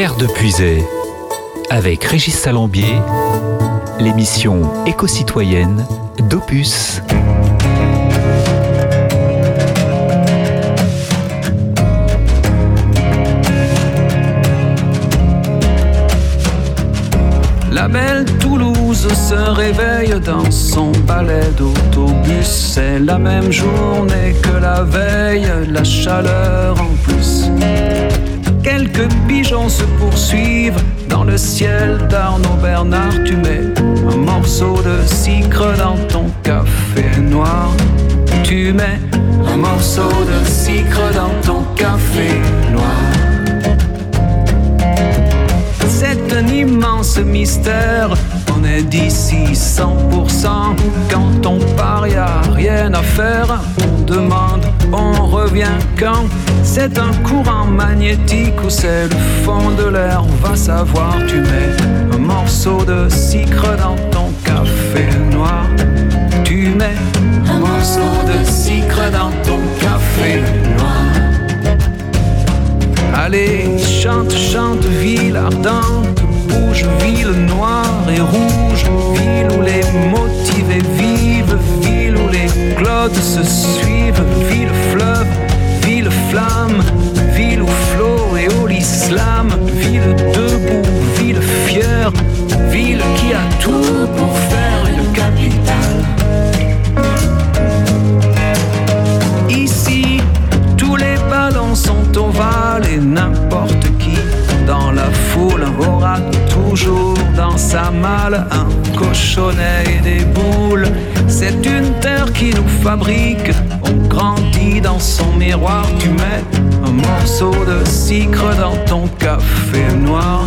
Terre de Puisay, avec Régis Salambier, l'émission éco-citoyenne d'Opus. La belle Toulouse se réveille dans son balai d'autobus. C'est la même journée que la veille, la chaleur en plus. Quelques pigeons se poursuivent dans le ciel d'Arnaud Bernard. Tu mets un morceau de sucre dans ton café noir. Tu mets un morceau de sucre dans ton café noir. C'est un immense mystère. On est d'ici 100%. Quand on part, y a rien à faire. On demande, on revient quand. C'est un courant magnétique ou c'est le fond de l'air. Va savoir, tu mets un morceau de sucre dans ton café noir. Tu mets un morceau de sucre dans ton café noir. Allez, chante, chante, ville ardente, bouge, ville noire et rouge, ville où les motivés vivent, ville clodes se suivent, ville fleuve, ville flamme, ville où flot et au l'islam, ville debout, ville fière, ville qui a tout pour faire une capitale. Ici, tous les ballons sont ovales et n'importe qui dans la foule aura toujours dans sa malle un cochonnet et des boules. C'est une qui nous fabrique, on grandit dans son miroir. Tu mets un morceau de sucre dans ton café noir.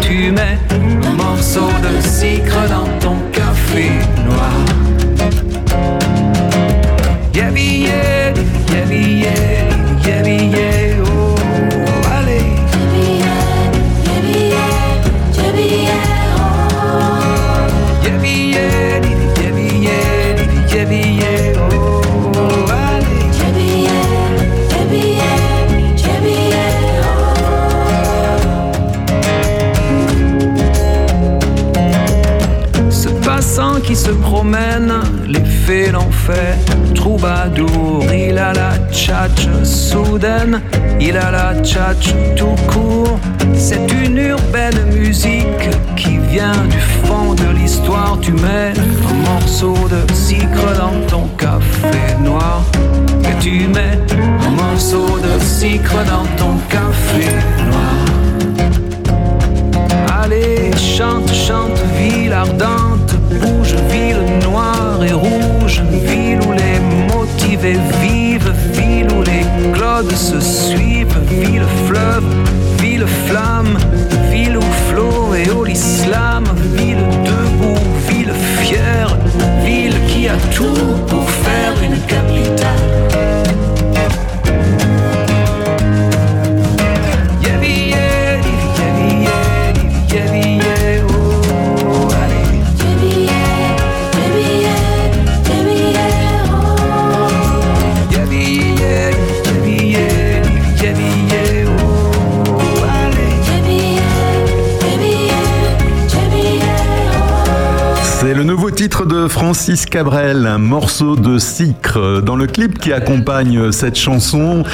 Tu mets un morceau de sucre dans ton café noir. Les fées l'ont fait. Troubadour, il a la tchatch soudaine, il a la tchatch tout court. C'est une urbaine musique qui vient du fond de l'histoire. Tu mets un morceau de sucre dans ton café noir. Et tu mets un morceau de sucre dans ton café noir. Allez, chante, chante, ville ardente, bouge, ville noire et rouge, ville où les motivés vivent, ville où les clodes se suivent, ville fleuve, ville flamme, ville où flot et au l'islam, ville debout, ville fière, ville qui a tout pour faire une capitale. Francis Cabrel, un morceau de sucre. Dans le clip qui accompagne cette chanson,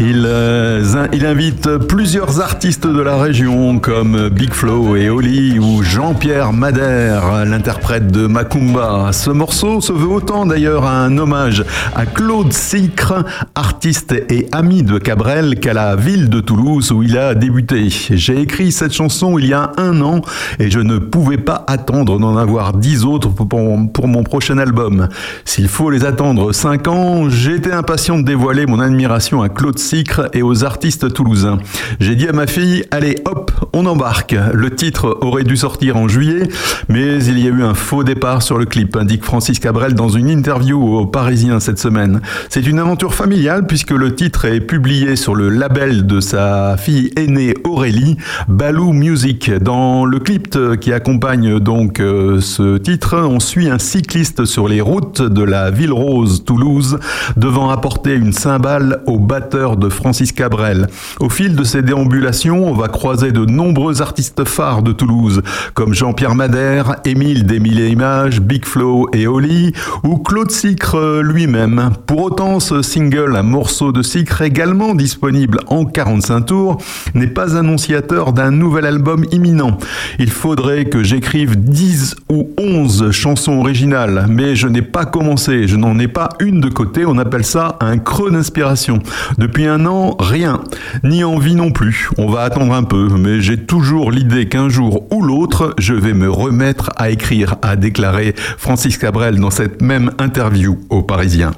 il, euh, il invite plusieurs artistes de la région comme Big Flo et Oli ou Jean-Pierre Madère, l'interprète de Macumba. Ce morceau se veut autant d'ailleurs un hommage à Claude Sicre, artiste et ami de Cabrel, qu'à la ville de Toulouse où il a débuté. J'ai écrit cette chanson il y a un an et je ne pouvais pas attendre d'en avoir dix autres pour, pour mon prochain album. S'il faut les attendre cinq ans, j'étais impatient de dévoiler mon admiration à Claude Sicre et aux artistes toulousains. J'ai dit à ma fille, allez hop, on embarque. Le titre aurait dû sortir en juillet, mais il y a eu un faux départ sur le clip, indique Francis Cabrel dans une interview au Parisien cette semaine. C'est une aventure familiale puisque le titre est publié sur le label de sa fille aînée Aurélie, Balou Music. Dans le clip qui accompagne donc euh, ce titre, on suit un cycliste sur les routes de la ville rose Toulouse devant apporter une cymbale au batteur de Francis Cabrel. Au fil de ses déambulations, on va croiser de nombreux artistes phares de Toulouse, comme Jean-Pierre Madère, Émile d'Émile et Images, Big Flow et Oli, ou Claude Sicre lui-même. Pour autant, ce single, un morceau de Sicre également disponible en 45 tours, n'est pas annonciateur d'un nouvel album imminent. Il faudrait que j'écrive 10 ou 11 chansons originales, mais je n'ai pas commencé, je n'en ai pas une de côté, on appelle ça un creux d'inspiration. Depuis un an, rien, ni envie non plus. On va attendre un peu, mais j'ai toujours l'idée qu'un jour ou l'autre, je vais me remettre à écrire, a déclaré Francis Cabrel dans cette même interview aux Parisiens.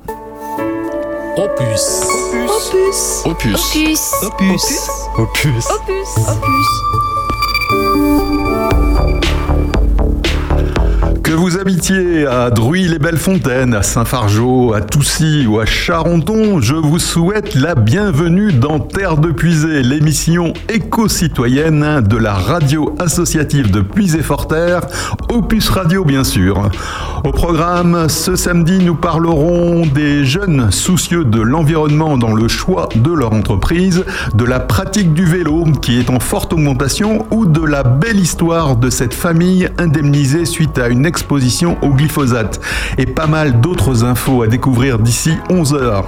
Opus. Opus. Opus. Opus. Opus. Opus. Opus. Opus. Que vous habitiez à Druy-les-Belles-Fontaines, à Saint-Fargeau, à Toussy ou à Charenton, je vous souhaite la bienvenue dans Terre de Puisée, l'émission éco-citoyenne de la radio associative de Puisée-Forterre, Opus Radio bien sûr. Au programme, ce samedi, nous parlerons des jeunes soucieux de l'environnement dans le choix de leur entreprise, de la pratique du vélo qui est en forte augmentation ou de la belle histoire de cette famille indemnisée suite à une exposition au glyphosate et pas mal d'autres infos à découvrir d'ici 11h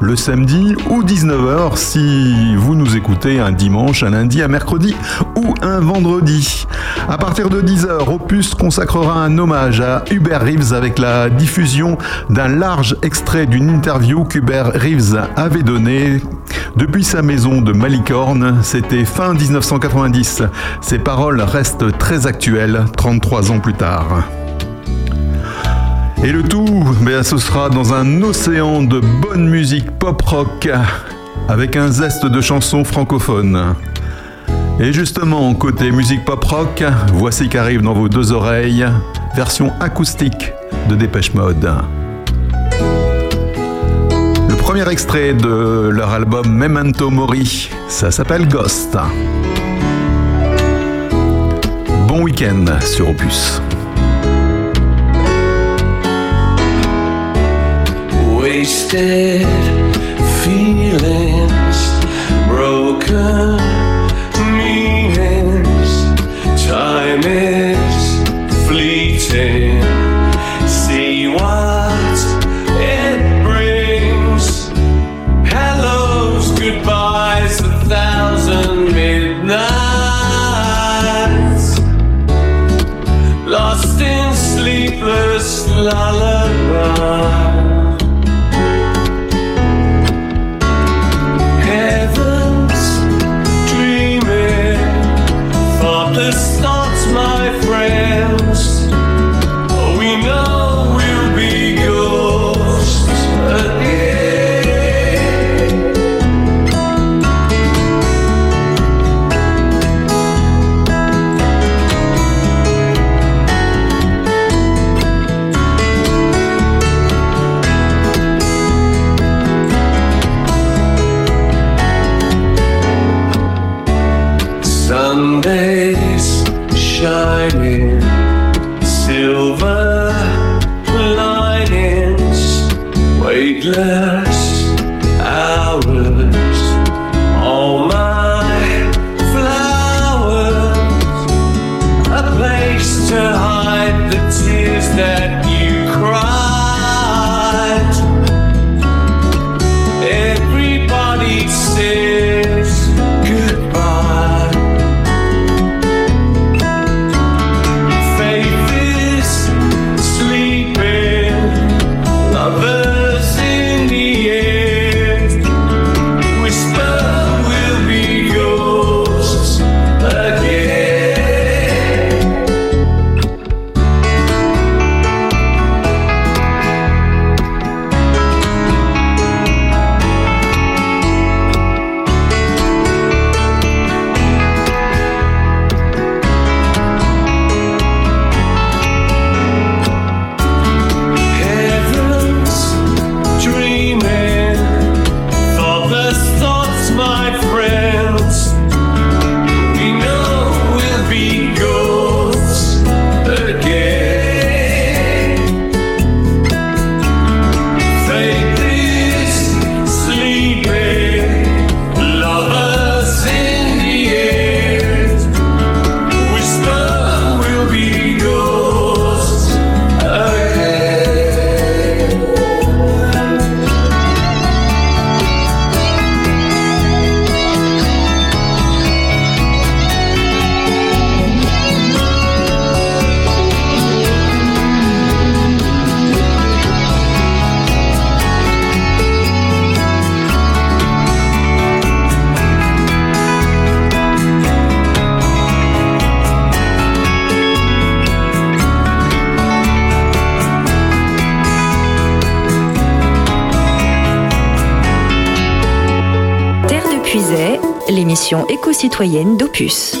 le samedi ou 19h si vous nous écoutez un dimanche, un lundi, un mercredi ou un vendredi. À partir de 10h, Opus consacrera un hommage à Hubert Reeves avec la diffusion d'un large extrait d'une interview qu'Hubert Reeves avait donnée depuis sa maison de Malicorne. C'était fin 1990. Ses paroles restent très actuelles 33 ans plus tard. Et le tout, ben, ce sera dans un océan de bonne musique pop-rock avec un zeste de chansons francophones. Et justement, côté musique pop-rock, voici qu'arrive dans vos deux oreilles, version acoustique de Dépêche Mode. Le premier extrait de leur album Memento Mori, ça s'appelle Ghost. Bon week-end sur Opus. wasted fim. Éco-citoyenne d'Opus.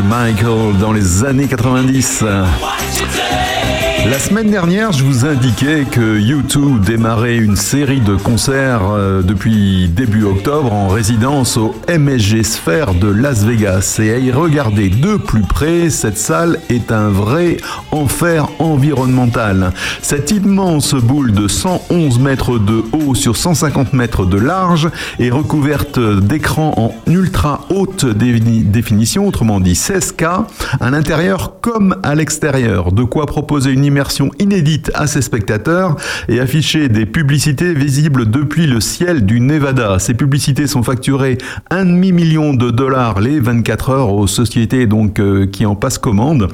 Michael dans les années 90. La semaine dernière, je vous indiquais que U2 démarrait une série de concerts euh, depuis début octobre en résidence au MSG Sphere de Las Vegas. Et à y regarder de plus près, cette salle est un vrai enfer environnemental. Cette immense boule de 111 mètres de haut sur 150 mètres de large est recouverte d'écrans en ultra haute définition, autrement dit 16K, à l'intérieur comme à l'extérieur. De quoi proposer une immersion inédite à ses spectateurs et afficher des publicités visibles depuis le ciel du Nevada. Ces publicités sont facturées un demi-million de dollars les 24 heures aux sociétés donc euh, qui en passent commande.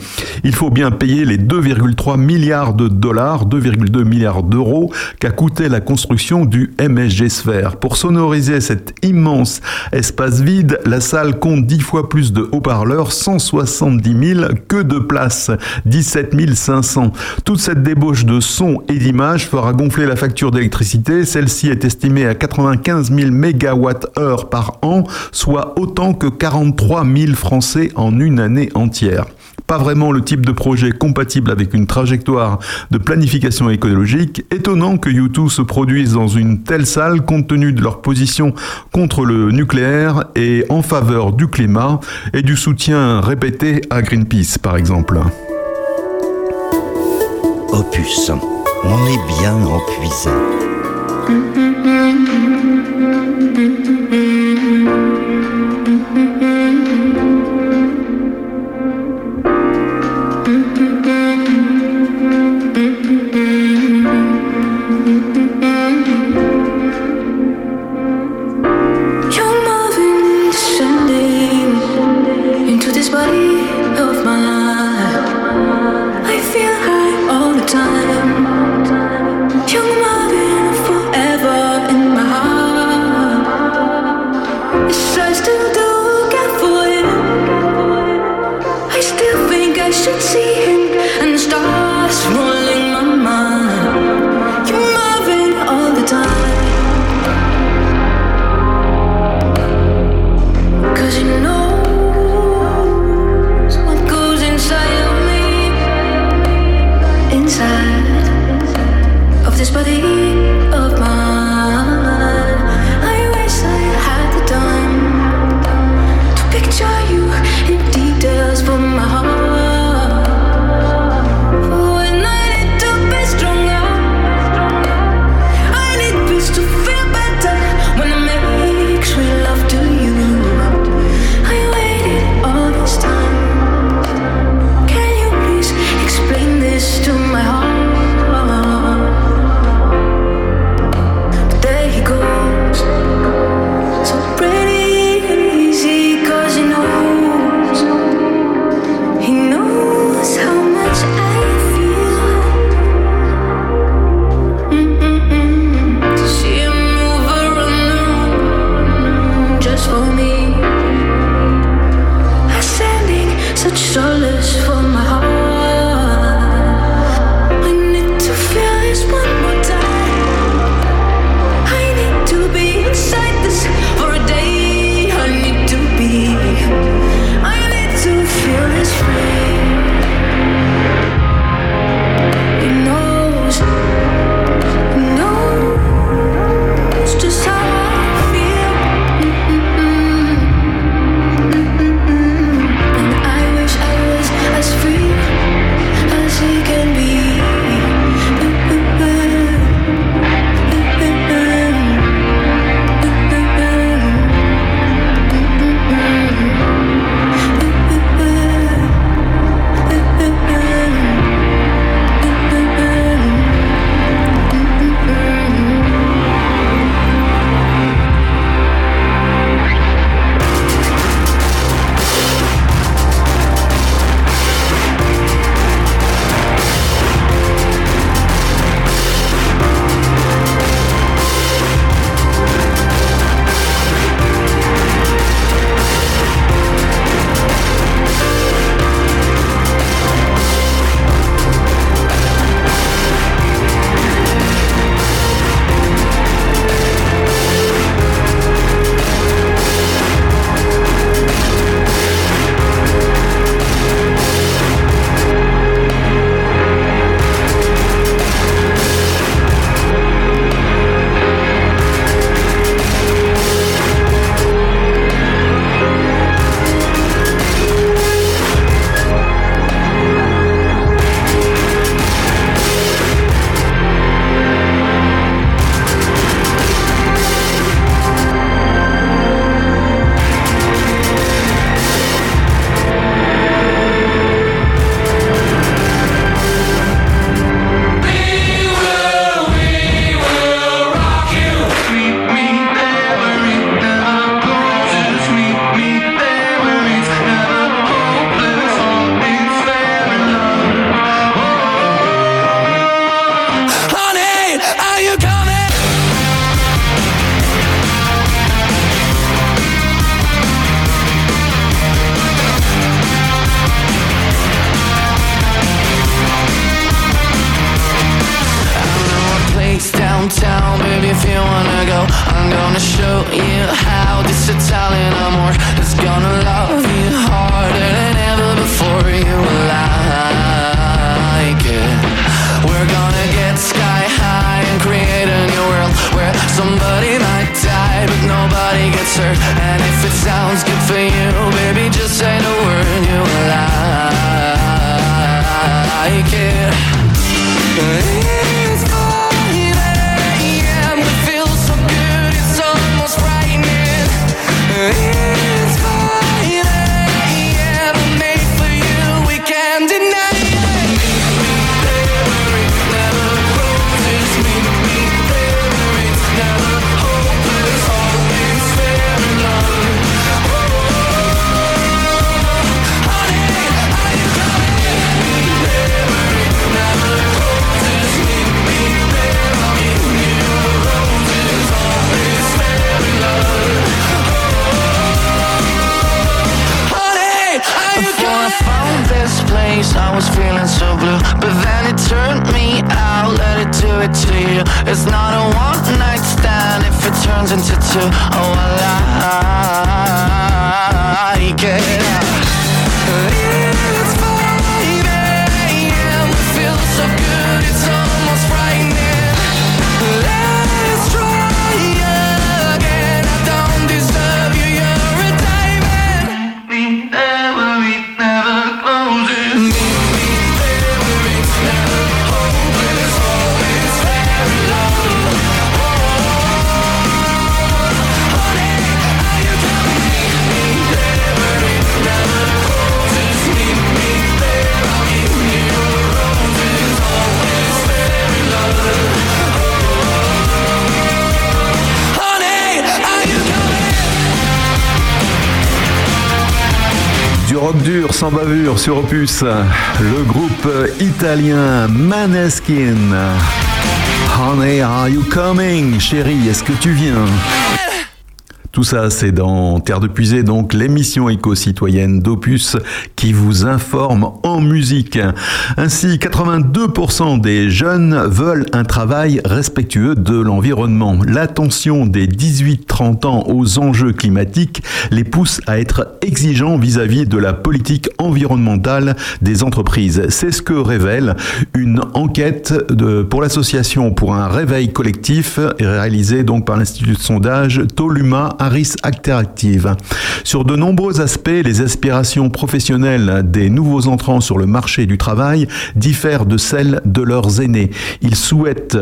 Il faut bien payer les 2,3 milliards de dollars, 2,2 milliards d'euros qu'a coûté la construction du MSG Sphere. Pour sonoriser cet immense espace vide, la salle compte 10 fois plus de haut-parleurs, 170 000 que de places, 17 500. Toute cette débauche de son et d'image fera gonfler la facture d'électricité. Celle-ci est estimée à 95 000 MWh par an, soit autant que 43 000 Français en une année entière pas vraiment le type de projet compatible avec une trajectoire de planification écologique, étonnant que U2 se produise dans une telle salle compte tenu de leur position contre le nucléaire et en faveur du climat et du soutien répété à Greenpeace par exemple. Opus, on est bien empuisé. Sur Opus, le groupe italien Maneskin. Honey, are you coming? Chérie, est-ce que tu viens? Tout ça, c'est dans Terre de Puisée, donc l'émission éco-citoyenne d'Opus qui vous informe musique. Ainsi, 82% des jeunes veulent un travail respectueux de l'environnement. L'attention des 18-30 ans aux enjeux climatiques les pousse à être exigeants vis-à-vis de la politique environnementale des entreprises. C'est ce que révèle une enquête pour l'association pour un réveil collectif réalisée donc par l'Institut de sondage Toluma Harris Interactive. Sur de nombreux aspects, les aspirations professionnelles des nouveaux entrants sur le marché du travail diffèrent de celles de leurs aînés. Ils souhaitent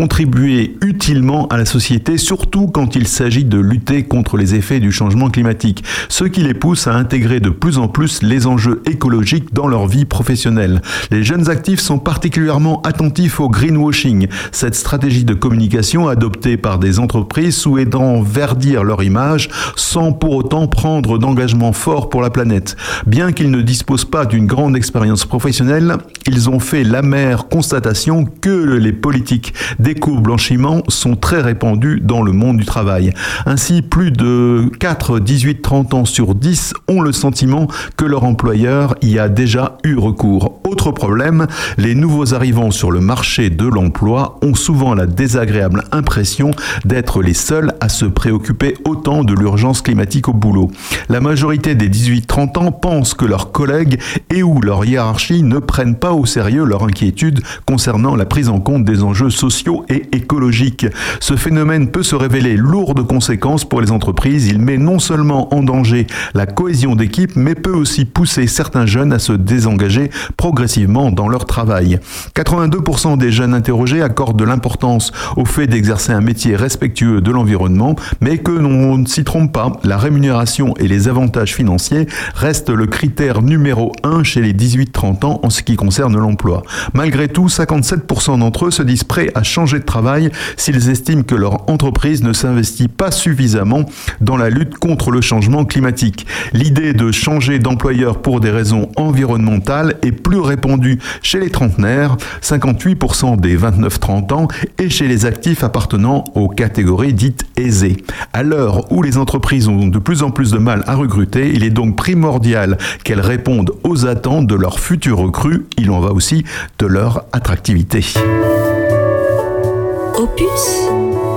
contribuer utilement à la société, surtout quand il s'agit de lutter contre les effets du changement climatique, ce qui les pousse à intégrer de plus en plus les enjeux écologiques dans leur vie professionnelle. Les jeunes actifs sont particulièrement attentifs au greenwashing, cette stratégie de communication adoptée par des entreprises souhaitant verdir leur image sans pour autant prendre d'engagement fort pour la planète. Bien qu'ils ne disposent pas d'une grande expérience professionnelle, ils ont fait l'amère constatation que les politiques d'éco-blanchiment sont très répandus dans le monde du travail. Ainsi, plus de 4, 18, 30 ans sur 10 ont le sentiment que leur employeur y a déjà eu recours. Autre problème, les nouveaux arrivants sur le marché de l'emploi ont souvent la désagréable impression d'être les seuls à se préoccuper autant de l'urgence climatique au boulot. La majorité des 18-30 ans pensent que leurs collègues et ou leur hiérarchie ne prennent pas au sérieux leur inquiétude concernant la prise en compte des enjeux sociaux et écologiques. Ce phénomène peut se révéler lourd de conséquences pour les entreprises. Il met non seulement en danger la cohésion d'équipe, mais peut aussi pousser certains jeunes à se désengager progressivement dans leur travail. 82% des jeunes interrogés accordent de l'importance au fait d'exercer un métier respectueux de l'environnement, mais que l'on ne s'y trompe pas, la rémunération et les avantages financiers restent le critère numéro un chez les 18-30 ans en ce qui concerne l'emploi. Malgré tout, 57% d'entre eux se disent prêts à changer de travail s'ils estiment que leur entreprise ne s'investit pas suffisamment dans la lutte contre le changement climatique. L'idée de changer d'employeur pour des raisons environnementales est plus répandue chez les trentenaires, 58% des 29-30 ans, et chez les actifs appartenant aux catégories dites aisées. À l'heure où les entreprises ont de plus en plus de mal à recruter, il est donc primordial qu'elles répondent aux attentes de leurs futurs recrues. Il en va aussi de leur attractivité.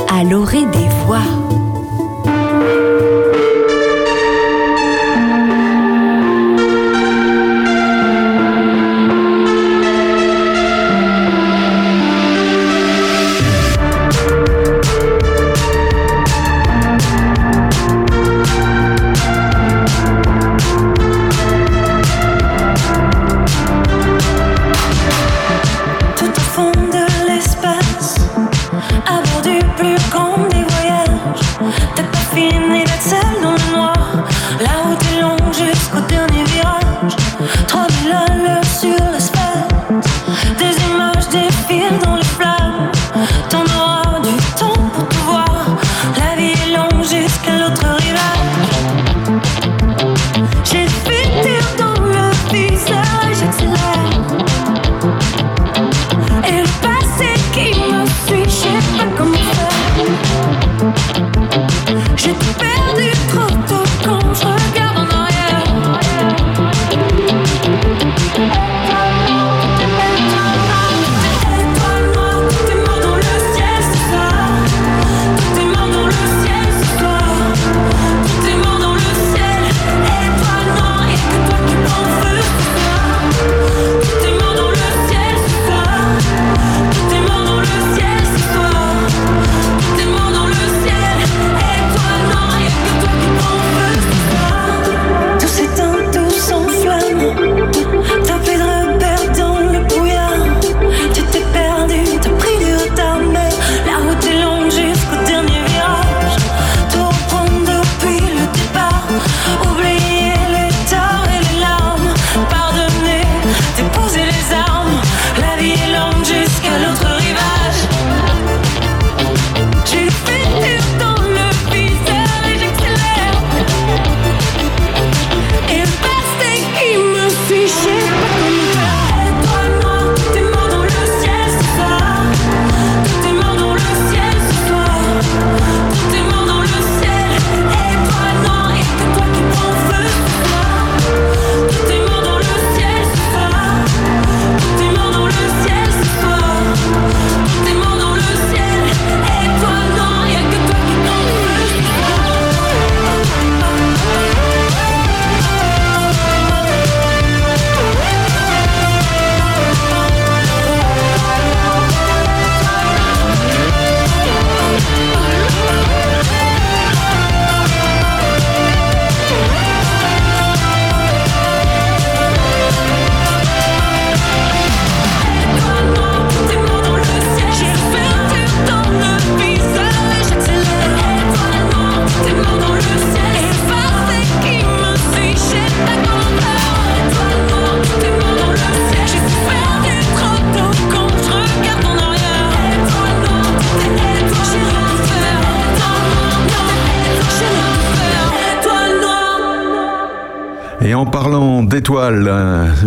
À l'orée des voix.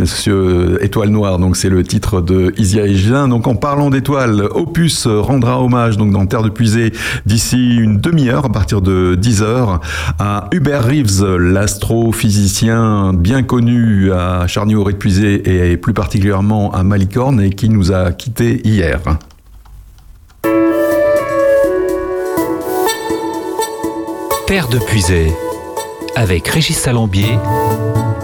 Monsieur Étoile Noire, donc c'est le titre de Isia Egin. Donc en parlant d'étoiles, Opus rendra hommage donc dans Terre de Puisée d'ici une demi-heure, à partir de 10h, à Hubert Reeves, l'astrophysicien bien connu à charny auray et plus particulièrement à Malicorne et qui nous a quittés hier. Terre de Puisée avec Régis Salambier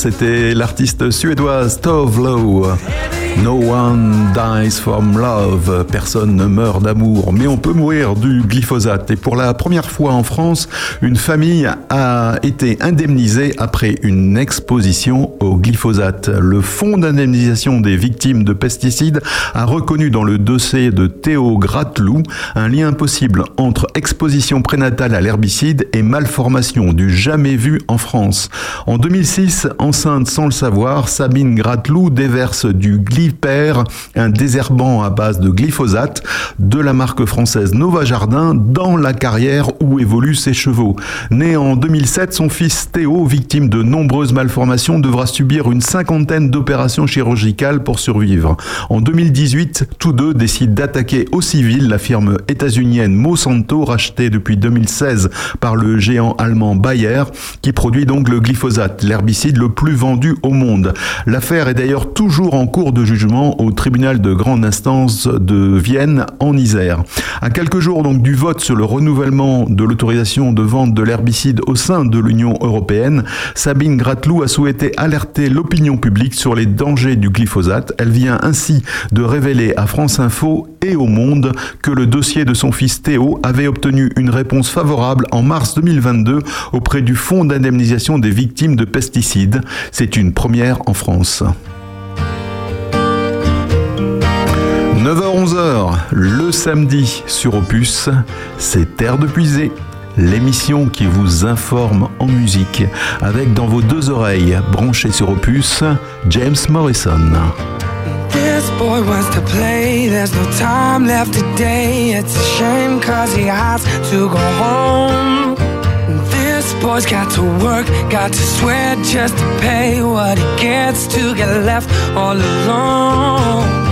C'était l'artiste suédoise Tove Lo. No one dies from love. Personne ne meurt d'amour, mais on peut mourir du glyphosate. Et pour la première fois en France, une famille a été indemnisée après une exposition au glyphosate. Le Fonds d'indemnisation des victimes de pesticides a reconnu dans le dossier de Théo Gratelou un lien possible entre exposition prénatale à l'herbicide et malformation du jamais vu en France. En 2006, enceinte sans le savoir, Sabine Gratelou déverse du perd un désherbant à base de glyphosate de la marque française Nova Jardin dans la carrière où évoluent ses chevaux. Né en 2007, son fils Théo, victime de nombreuses malformations, devra subir une cinquantaine d'opérations chirurgicales pour survivre. En 2018, tous deux décident d'attaquer au civil la firme états-unienne Monsanto, rachetée depuis 2016 par le géant allemand Bayer, qui produit donc le glyphosate, l'herbicide le plus vendu au monde. L'affaire est d'ailleurs toujours en cours de jugement au tribunal de grande instance de Vienne en Isère. À quelques jours donc du vote sur le renouvellement de l'autorisation de vente de l'herbicide au sein de l'Union européenne, Sabine Gratelou a souhaité alerter l'opinion publique sur les dangers du glyphosate. Elle vient ainsi de révéler à France Info et au Monde que le dossier de son fils Théo avait obtenu une réponse favorable en mars 2022 auprès du Fonds d'indemnisation des victimes de pesticides. C'est une première en France. 9h-11h, le samedi sur Opus, c'est Terre de Puisée, l'émission qui vous informe en musique, avec dans vos deux oreilles, branchées sur Opus, James Morrison. This boy wants to play, there's no time left today. It's a shame cause he has to go home. This boy's got to work, got to sweat just to pay what he gets to get left all alone.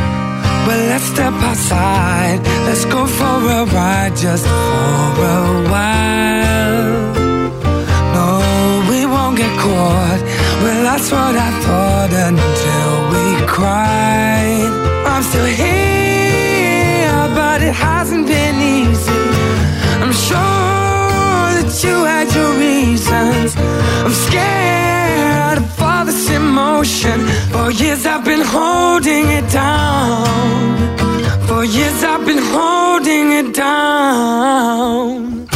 Well, let's step outside. Let's go for a ride just for a while. No, we won't get caught. Well, that's what I thought until we cried. I'm still here, but it hasn't been easy. I'm sure that you had your reasons. I'm scared of all this emotion. For years I've been holding it down. For years I've been holding it down.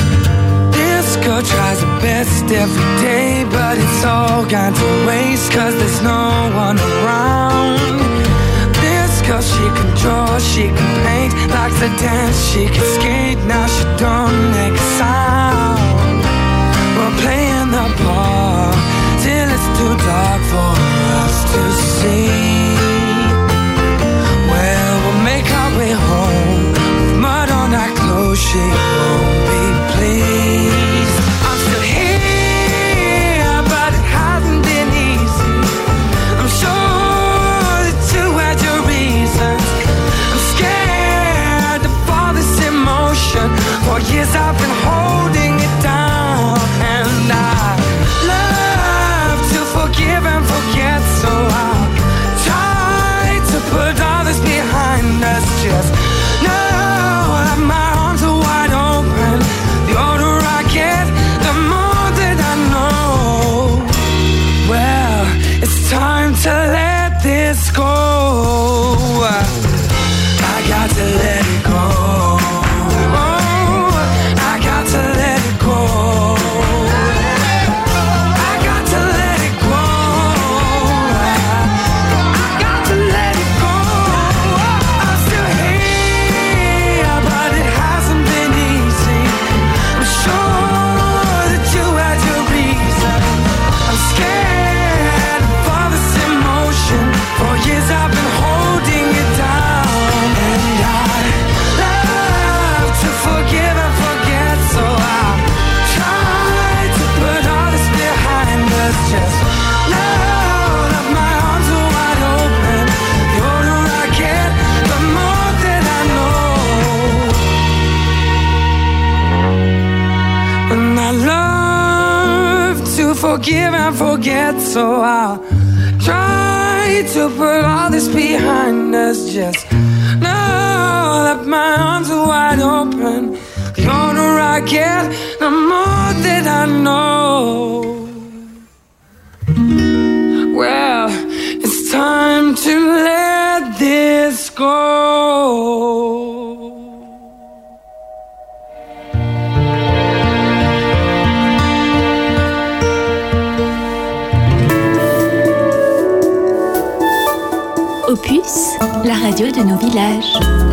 This girl tries her best every day, but it's all gone to waste, cause there's no one around. This girl, she can draw, she can paint, likes to dance, she can skate, now she don't make a sound. We're playing the bar till it's too dark for us to see. Well, we'll make our way home with mud on our clothes. She won't tears I've forget, so I'll try to put all this behind us. Just know that my arms are wide open. The older I get, the more that I know. De nos villages.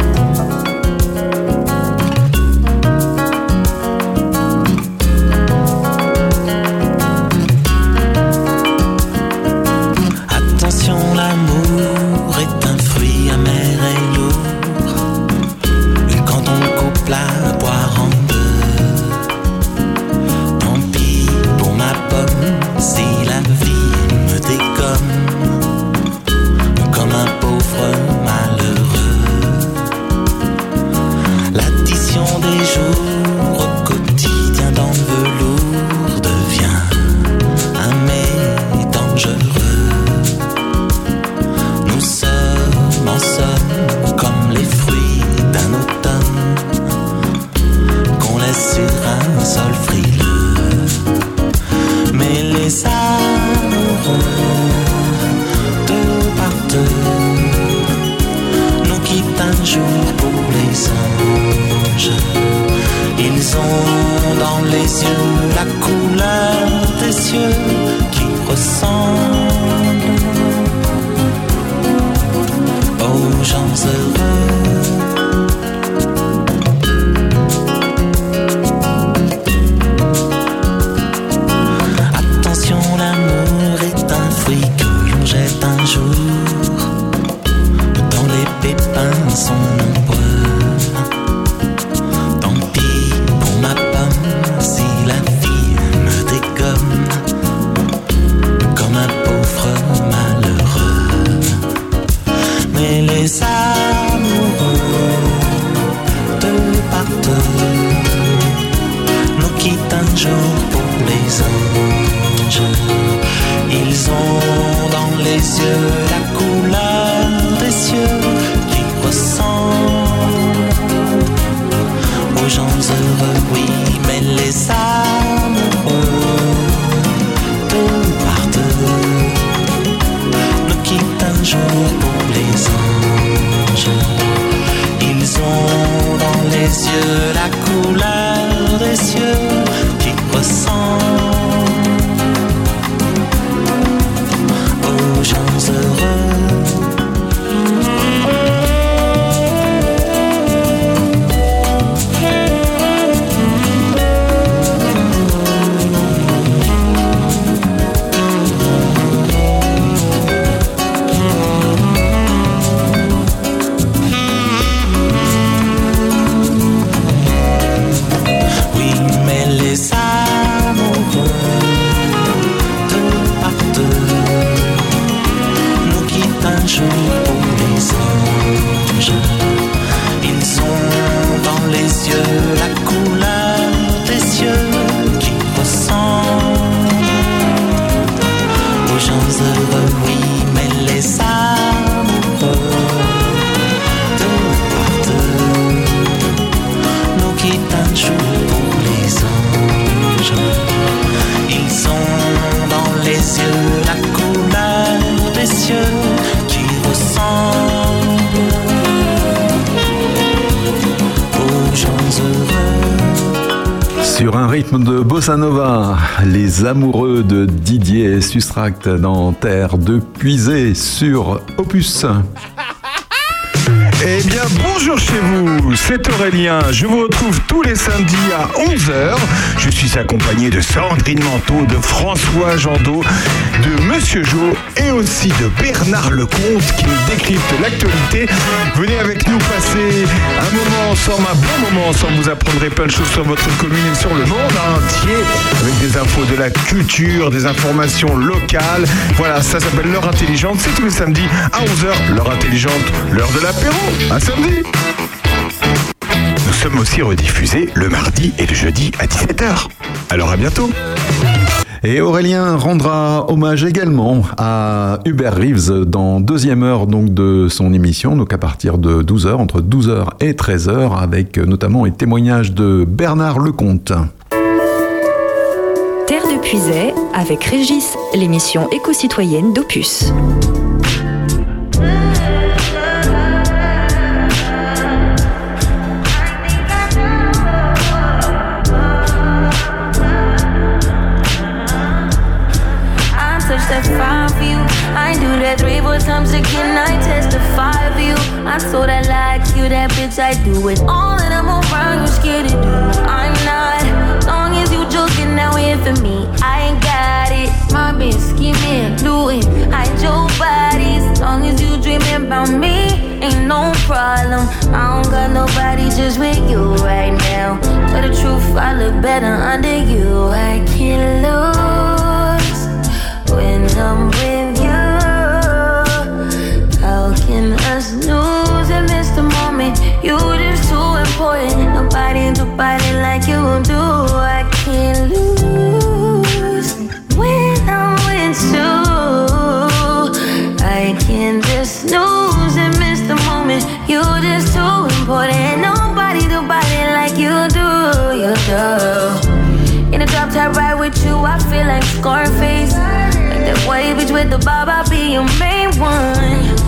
Amoureux de Didier Sustract dans Terre de Puisée sur Opus. Eh bien, bonjour chez vous, c'est Aurélien. Je vous retrouve tous les samedis à 11h. Je suis accompagné de Sandrine Manteau, de François Jandot, de Monsieur Jo et aussi de Bernard Lecomte qui nous décrypte l'actualité. Venez avec nous passer un moment ensemble, un bon moment ensemble. Vous apprendrez plein de choses sur votre commune et sur le monde entier avec des infos de la culture, des informations locales. Voilà, ça s'appelle l'heure intelligente. C'est tous les samedis à 11h. L'heure intelligente, l'heure de l'apéro. À samedi. Nous sommes aussi rediffusés le mardi et le jeudi à 17h. Alors à bientôt. Et Aurélien rendra hommage également à Hubert Reeves dans deuxième heure donc de son émission, donc à partir de 12h, entre 12h et 13h, avec notamment les témoignages de Bernard Lecomte. Terre de Puisay avec Régis, l'émission éco-citoyenne d'Opus. Times again. I testify for you. I so that like you, that bitch. I do it all, and I'm around. You scared to do. I'm not. Long as you joking, now here for me. I ain't got it. My bitch scheming, do it. Hide your bodies. Long as you dreaming about me, ain't no problem. I don't got nobody just with you right now. Tell the truth, I look better under you. I can't lose when I'm with can us lose and miss the moment? You just too important. Nobody do body like you do. I can't lose when I'm with you. I can't just lose and miss the moment. You just too important. Nobody do body like you do. You do. In a drop top ride with you, I feel like Scarface. Like that bitch with the bob, I'll be your main one.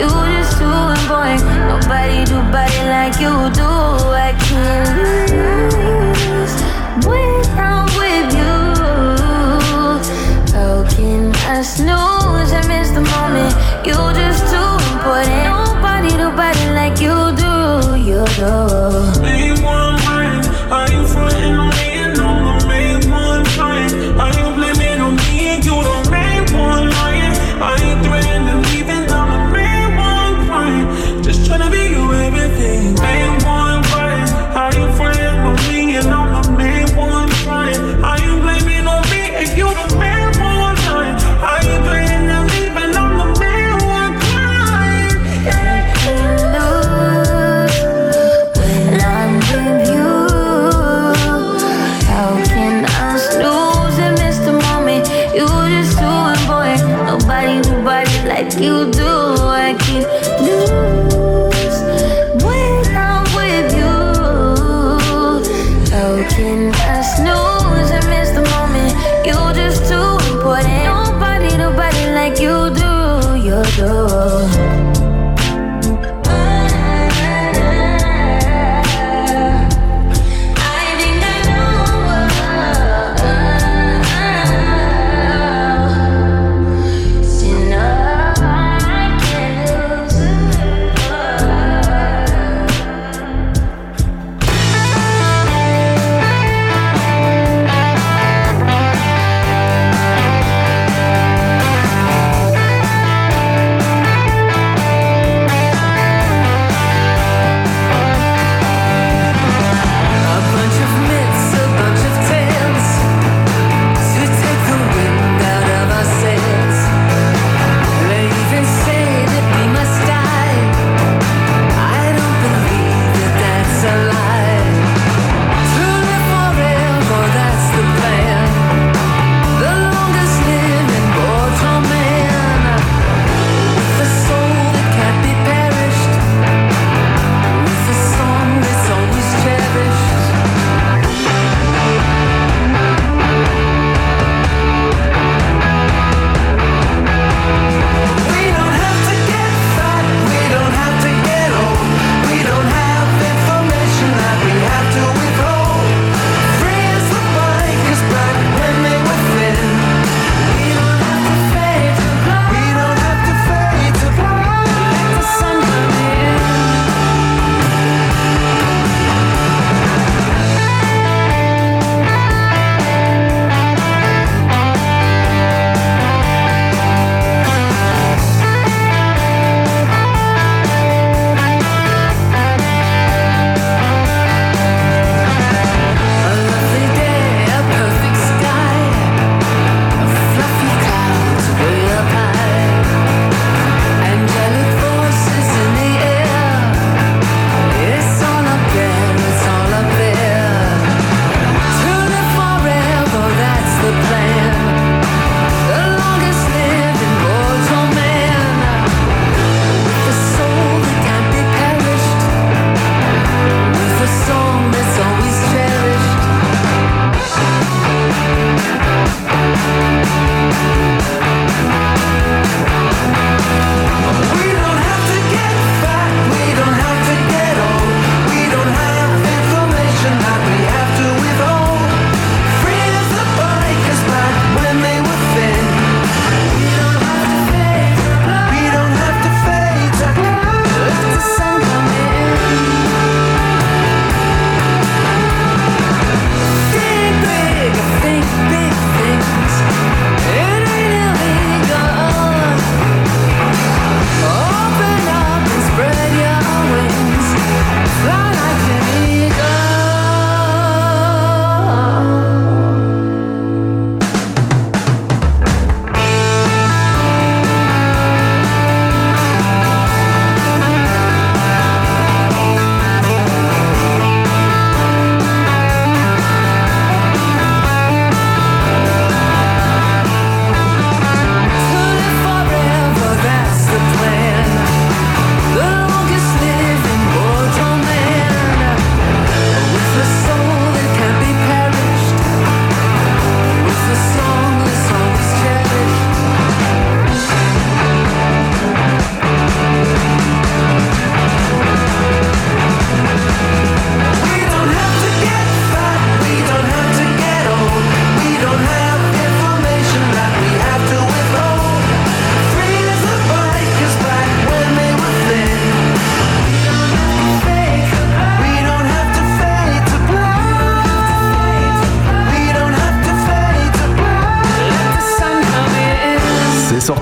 You just too important. Nobody do body like you do. I can't lose when I'm with you. How can I snooze and miss the moment? You just too important. Nobody do body like you do. You do. Main one mind,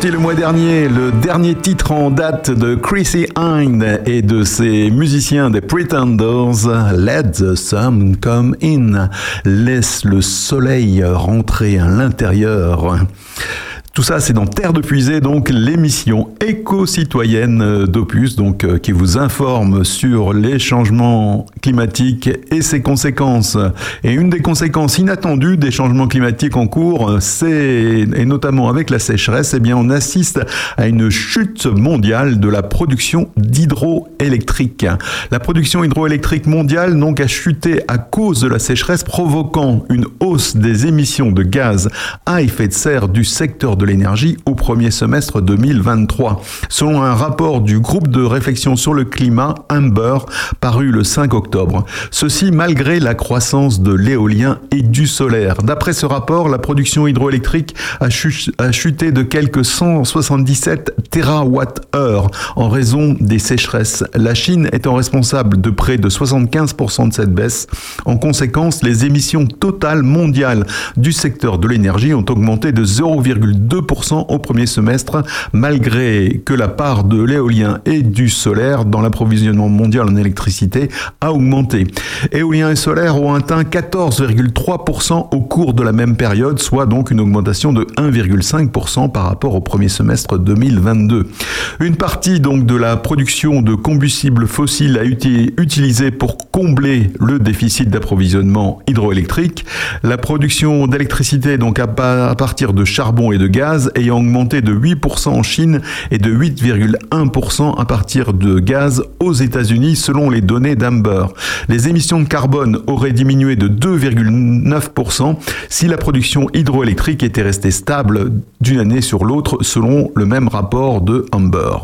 Le dernier titre en date de Chrissy Hind et de ses musiciens des Pretenders, Let the Sun Come In. Laisse le soleil rentrer à l'intérieur. Tout ça, c'est dans Terre de Puisée, donc l'émission éco-citoyenne d'Opus, donc euh, qui vous informe sur les changements climatiques et ses conséquences. Et une des conséquences inattendues des changements climatiques en cours, c'est et notamment avec la sécheresse, eh bien, on assiste à une chute mondiale de la production d'hydroélectrique. La production hydroélectrique mondiale donc a chuté à cause de la sécheresse, provoquant une hausse des émissions de gaz à effet de serre du secteur de l'énergie au premier semestre 2023. Selon un rapport du groupe de réflexion sur le climat Amber paru le 5 octobre. Ceci malgré la croissance de l'éolien et du solaire. D'après ce rapport, la production hydroélectrique a, chu- a chuté de quelques 177 TWh en raison des sécheresses. La Chine étant responsable de près de 75% de cette baisse. En conséquence, les émissions totales mondiales du secteur de l'énergie ont augmenté de 0,2% au premier semestre, malgré que la part de l'éolien et du solaire dans l'approvisionnement mondial en électricité a augmenté. Éolien et solaire ont atteint 14,3% au cours de la même période, soit donc une augmentation de 1,5% par rapport au premier semestre 2022. Une partie donc de la production de combustibles fossiles a été utilisée pour combler le déficit d'approvisionnement hydroélectrique. La production d'électricité donc à, pa- à partir de charbon et de gaz ayant augmenté de 8% en Chine et de 8,1% à partir de gaz aux États-Unis selon les données d'Amber. Les émissions de carbone auraient diminué de 2,9% si la production hydroélectrique était restée stable d'une année sur l'autre selon le même rapport de Amber.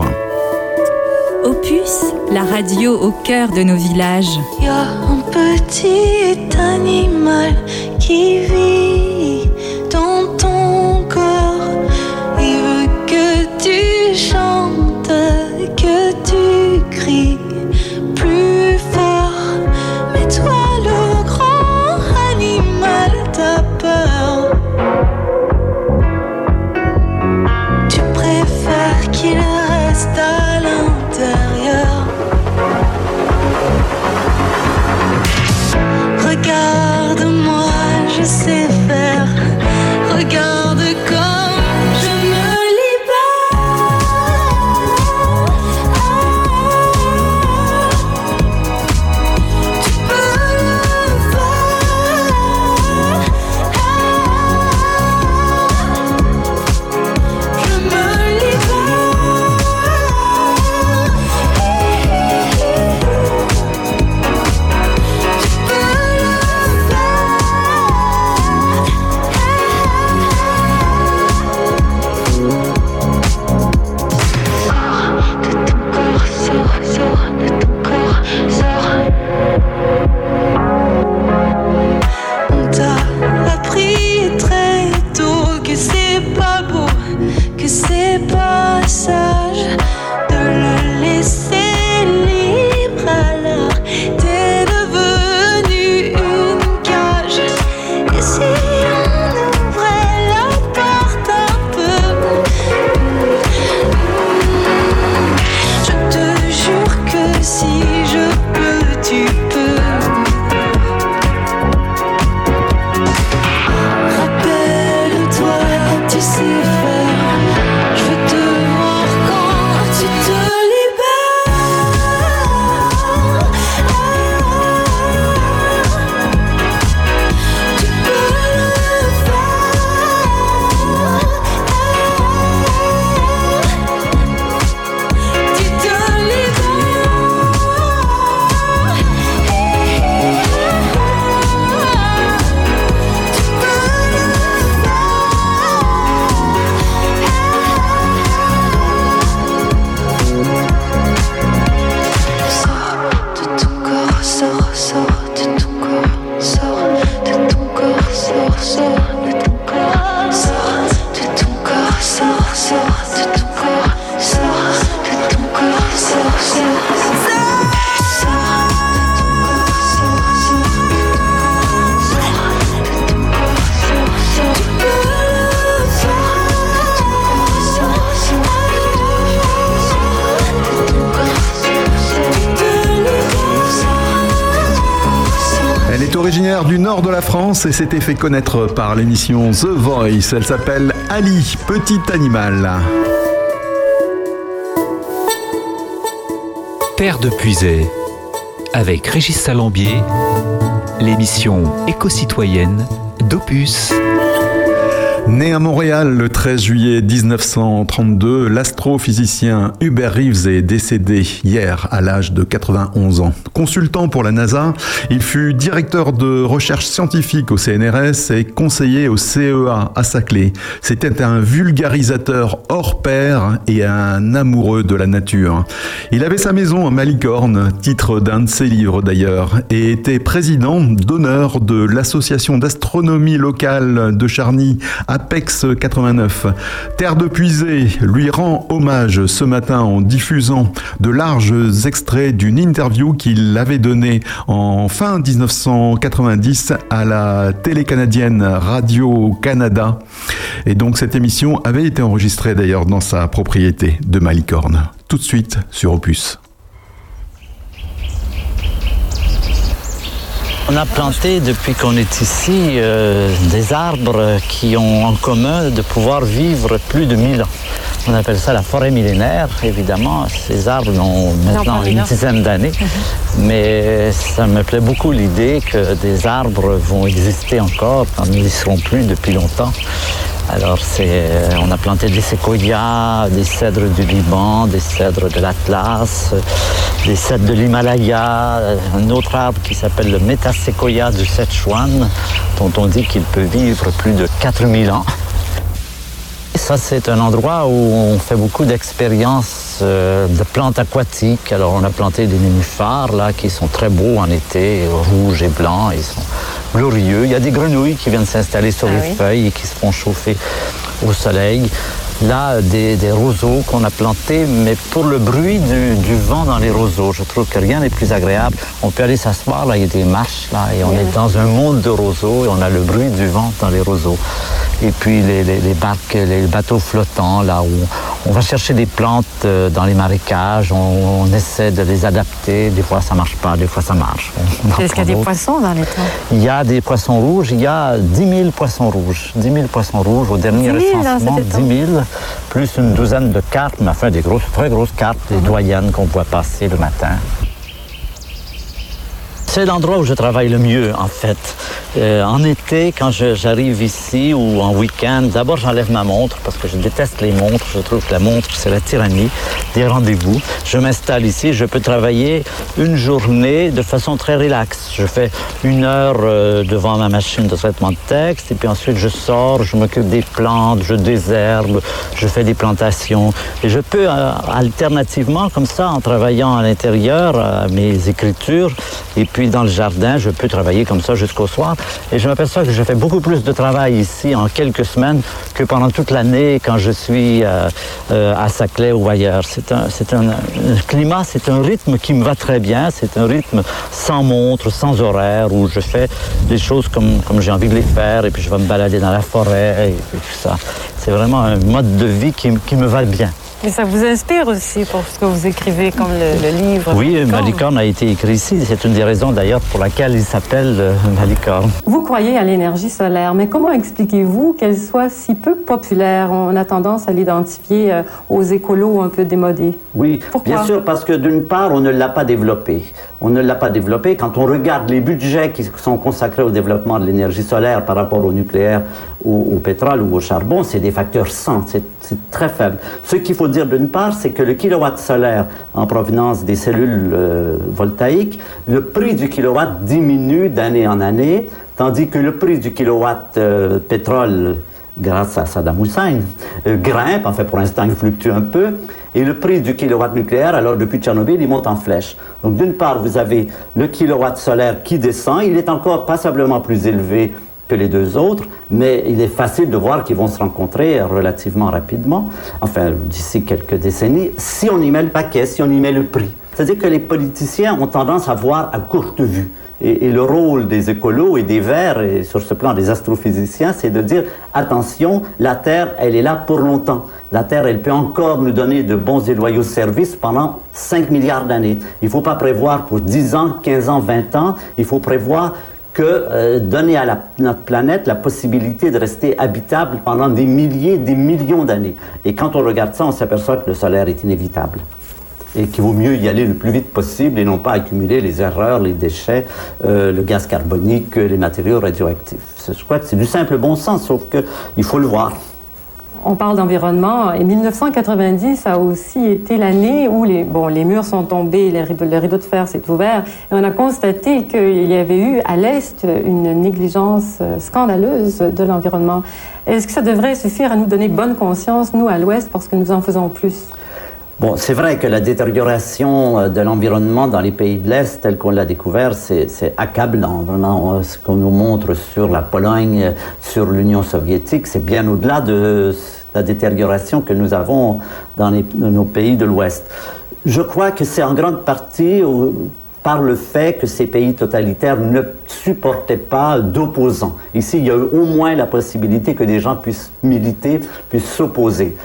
Opus, la radio au cœur de nos villages. Y a un petit animal qui vit France et s'était fait connaître par l'émission The Voice. Elle s'appelle Ali, petit animal. Terre de Puisay, avec Régis Salambier, l'émission éco-citoyenne d'Opus. Né à Montréal le 13 juillet 1932, l'astrophysicien Hubert Reeves est décédé hier à l'âge de 91 ans. Consultant pour la NASA, il fut directeur de recherche scientifique au CNRS et conseiller au CEA à Saclay. C'était un vulgarisateur hors pair et un amoureux de la nature. Il avait sa maison à Malicorne, titre d'un de ses livres d'ailleurs, et était président d'honneur de l'association d'astronomie locale de Charny Apex 89. Terre de Puisée lui rend hommage ce matin en diffusant de larges extraits d'une interview qu'il avait donnée en fin 1990 à la télé canadienne Radio-Canada. Et donc cette émission avait été enregistrée d'ailleurs dans sa propriété de Malicorne. Tout de suite sur Opus. On a planté depuis qu'on est ici euh, des arbres qui ont en commun de pouvoir vivre plus de 1000 ans. On appelle ça la forêt millénaire, évidemment. Ces arbres ont maintenant une dizaine d'années. Mais ça me plaît beaucoup l'idée que des arbres vont exister encore quand nous n'y serons plus depuis longtemps. Alors, c'est, euh, on a planté des séquoias, des cèdres du Liban, des cèdres de l'Atlas, euh, des cèdres de l'Himalaya, euh, un autre arbre qui s'appelle le métaséquoia du Sichuan, dont on dit qu'il peut vivre plus de 4000 ans. Ça, c'est un endroit où on fait beaucoup d'expériences euh, de plantes aquatiques. Alors, on a planté des nénuphars, là, qui sont très beaux en été, rouges et blancs. Ils sont glorieux. Il y a des grenouilles qui viennent s'installer sur Ah les oui. feuilles et qui se font chauffer au soleil. Là, des, des roseaux qu'on a plantés, mais pour le bruit du, du vent dans les roseaux. Je trouve que rien n'est plus agréable. On peut aller s'asseoir, là, il y a des marches, là, et on est dans un monde de roseaux, et on a le bruit du vent dans les roseaux. Et puis les, les- les barques, les bateaux flottants, là où on va chercher des plantes euh, dans les marécages, on, on essaie de les adapter. Des fois ça marche pas, des fois ça marche. Est-ce qu'il y a des poissons dans les temps Il y a des poissons rouges, il y a 10 000 poissons rouges. 10 000 poissons rouges au dernier 10 000, hein, recensement, c'était 10 000, plus une douzaine de cartes, mais enfin des grosses, très grosses cartes, des doyennes qu'on voit passer le matin. C'est l'endroit où je travaille le mieux, en fait. Euh, en été, quand j'arrive ici ou en week-end, d'abord j'enlève ma montre parce que je déteste les montres. Je trouve que la montre, c'est la tyrannie des rendez-vous. Je m'installe ici, je peux travailler une journée de façon très relaxe. Je fais une heure euh, devant ma machine de traitement de texte et puis ensuite je sors, je m'occupe des plantes, je désherbe, je fais des plantations. Et je peux euh, alternativement, comme ça, en travaillant à l'intérieur, à mes écritures, dans le jardin, je peux travailler comme ça jusqu'au soir. Et je m'aperçois que je fais beaucoup plus de travail ici en quelques semaines que pendant toute l'année quand je suis euh, euh, à Saclay ou ailleurs. C'est un, un, climat, c'est un rythme qui me va très bien. C'est un rythme sans montre, sans horaire, où je fais des choses comme, comme j'ai envie de les faire, et puis je vais me balader dans la forêt, et, puis tout ça. C'est vraiment un mode de vie qui, qui me va bien. Mais ça vous inspire aussi pour ce que vous écrivez, comme le, le livre. Oui, Malicorne. Malicorne a été écrit ici. C'est une des raisons d'ailleurs pour laquelle il s'appelle euh, Malicorne. Vous croyez à l'énergie solaire, mais comment expliquez-vous qu'elle soit si peu populaire? On a tendance à l'identifier euh, aux écolos un peu démodés? Oui, Pourquoi? bien sûr, parce que d'une part, on ne l'a pas développé. On ne l'a pas développé. Quand on regarde les budgets qui sont consacrés au développement de l'énergie solaire par rapport au nucléaire, ou au pétrole ou au charbon, c'est des facteurs 100. C'est- C'est très faible. Ce qu'il faut dire d'une part, c'est que le kilowatt solaire en provenance des cellules euh, voltaïques, le prix du kilowatt diminue d'année en année, tandis que le prix du kilowatt euh, pétrole grâce à Saddam Hussein, euh, grimpe, en fait pour l'instant il fluctue un peu, et le prix du kilowatt nucléaire, alors depuis Tchernobyl, il monte en flèche. Donc d'une part, vous avez le kilowatt solaire qui descend, il est encore passablement plus élevé que les deux autres, mais il est facile de voir qu'ils vont se rencontrer relativement rapidement, enfin d'ici quelques décennies, si on y met le paquet, si on y met le prix. C'est-à-dire que les politiciens ont tendance à voir à courte vue. Et, le rôle des écolos et des verts, et sur ce plan des astrophysiciens, c'est de dire attention, la Terre, elle est là pour longtemps. La Terre, elle peut encore nous donner de bons et loyaux services pendant 5 milliards d'années. Il ne faut pas prévoir pour 10 ans, 15 ans, 20 ans. Il faut prévoir que euh, donner à la- notre planète la possibilité de rester habitable pendant des milliers, des millions d'années. Et quand on regarde ça, on s'aperçoit que le solaire est inévitable et qu'il vaut mieux y aller le plus vite possible et non pas accumuler les erreurs, les déchets, euh, le gaz carbonique, les matériaux radioactifs. Je crois que c'est du simple bon sens, sauf qu'il faut le voir. On parle d'environnement et 1990 a aussi été l'année où les, bon, les murs sont tombés, les rideaux- le rideau de fer s'est ouvert et on a constaté qu'il y avait eu à l'Est une négligence euh, scandaleuse de l'environnement. Est-ce que ça devrait suffire à nous donner bonne conscience, nous, à l'Ouest, parce que nous en faisons plus? Bon, c'est vrai que la détérioration euh, de l'environnement dans les pays de l'Est, tel qu'on l'a découvert, c'est accablant. Vraiment, euh, ce qu'on nous montre sur la Pologne, sur l'Union soviétique, c'est bien au-delà de la détérioration que nous avons dans, nos pays de l'Ouest. Je crois que c'est en grande partie par le fait que ces pays totalitaires ne supportaient pas d'opposants. Ici, il y a eu au moins la possibilité que des gens puissent militer, puissent s'opposer.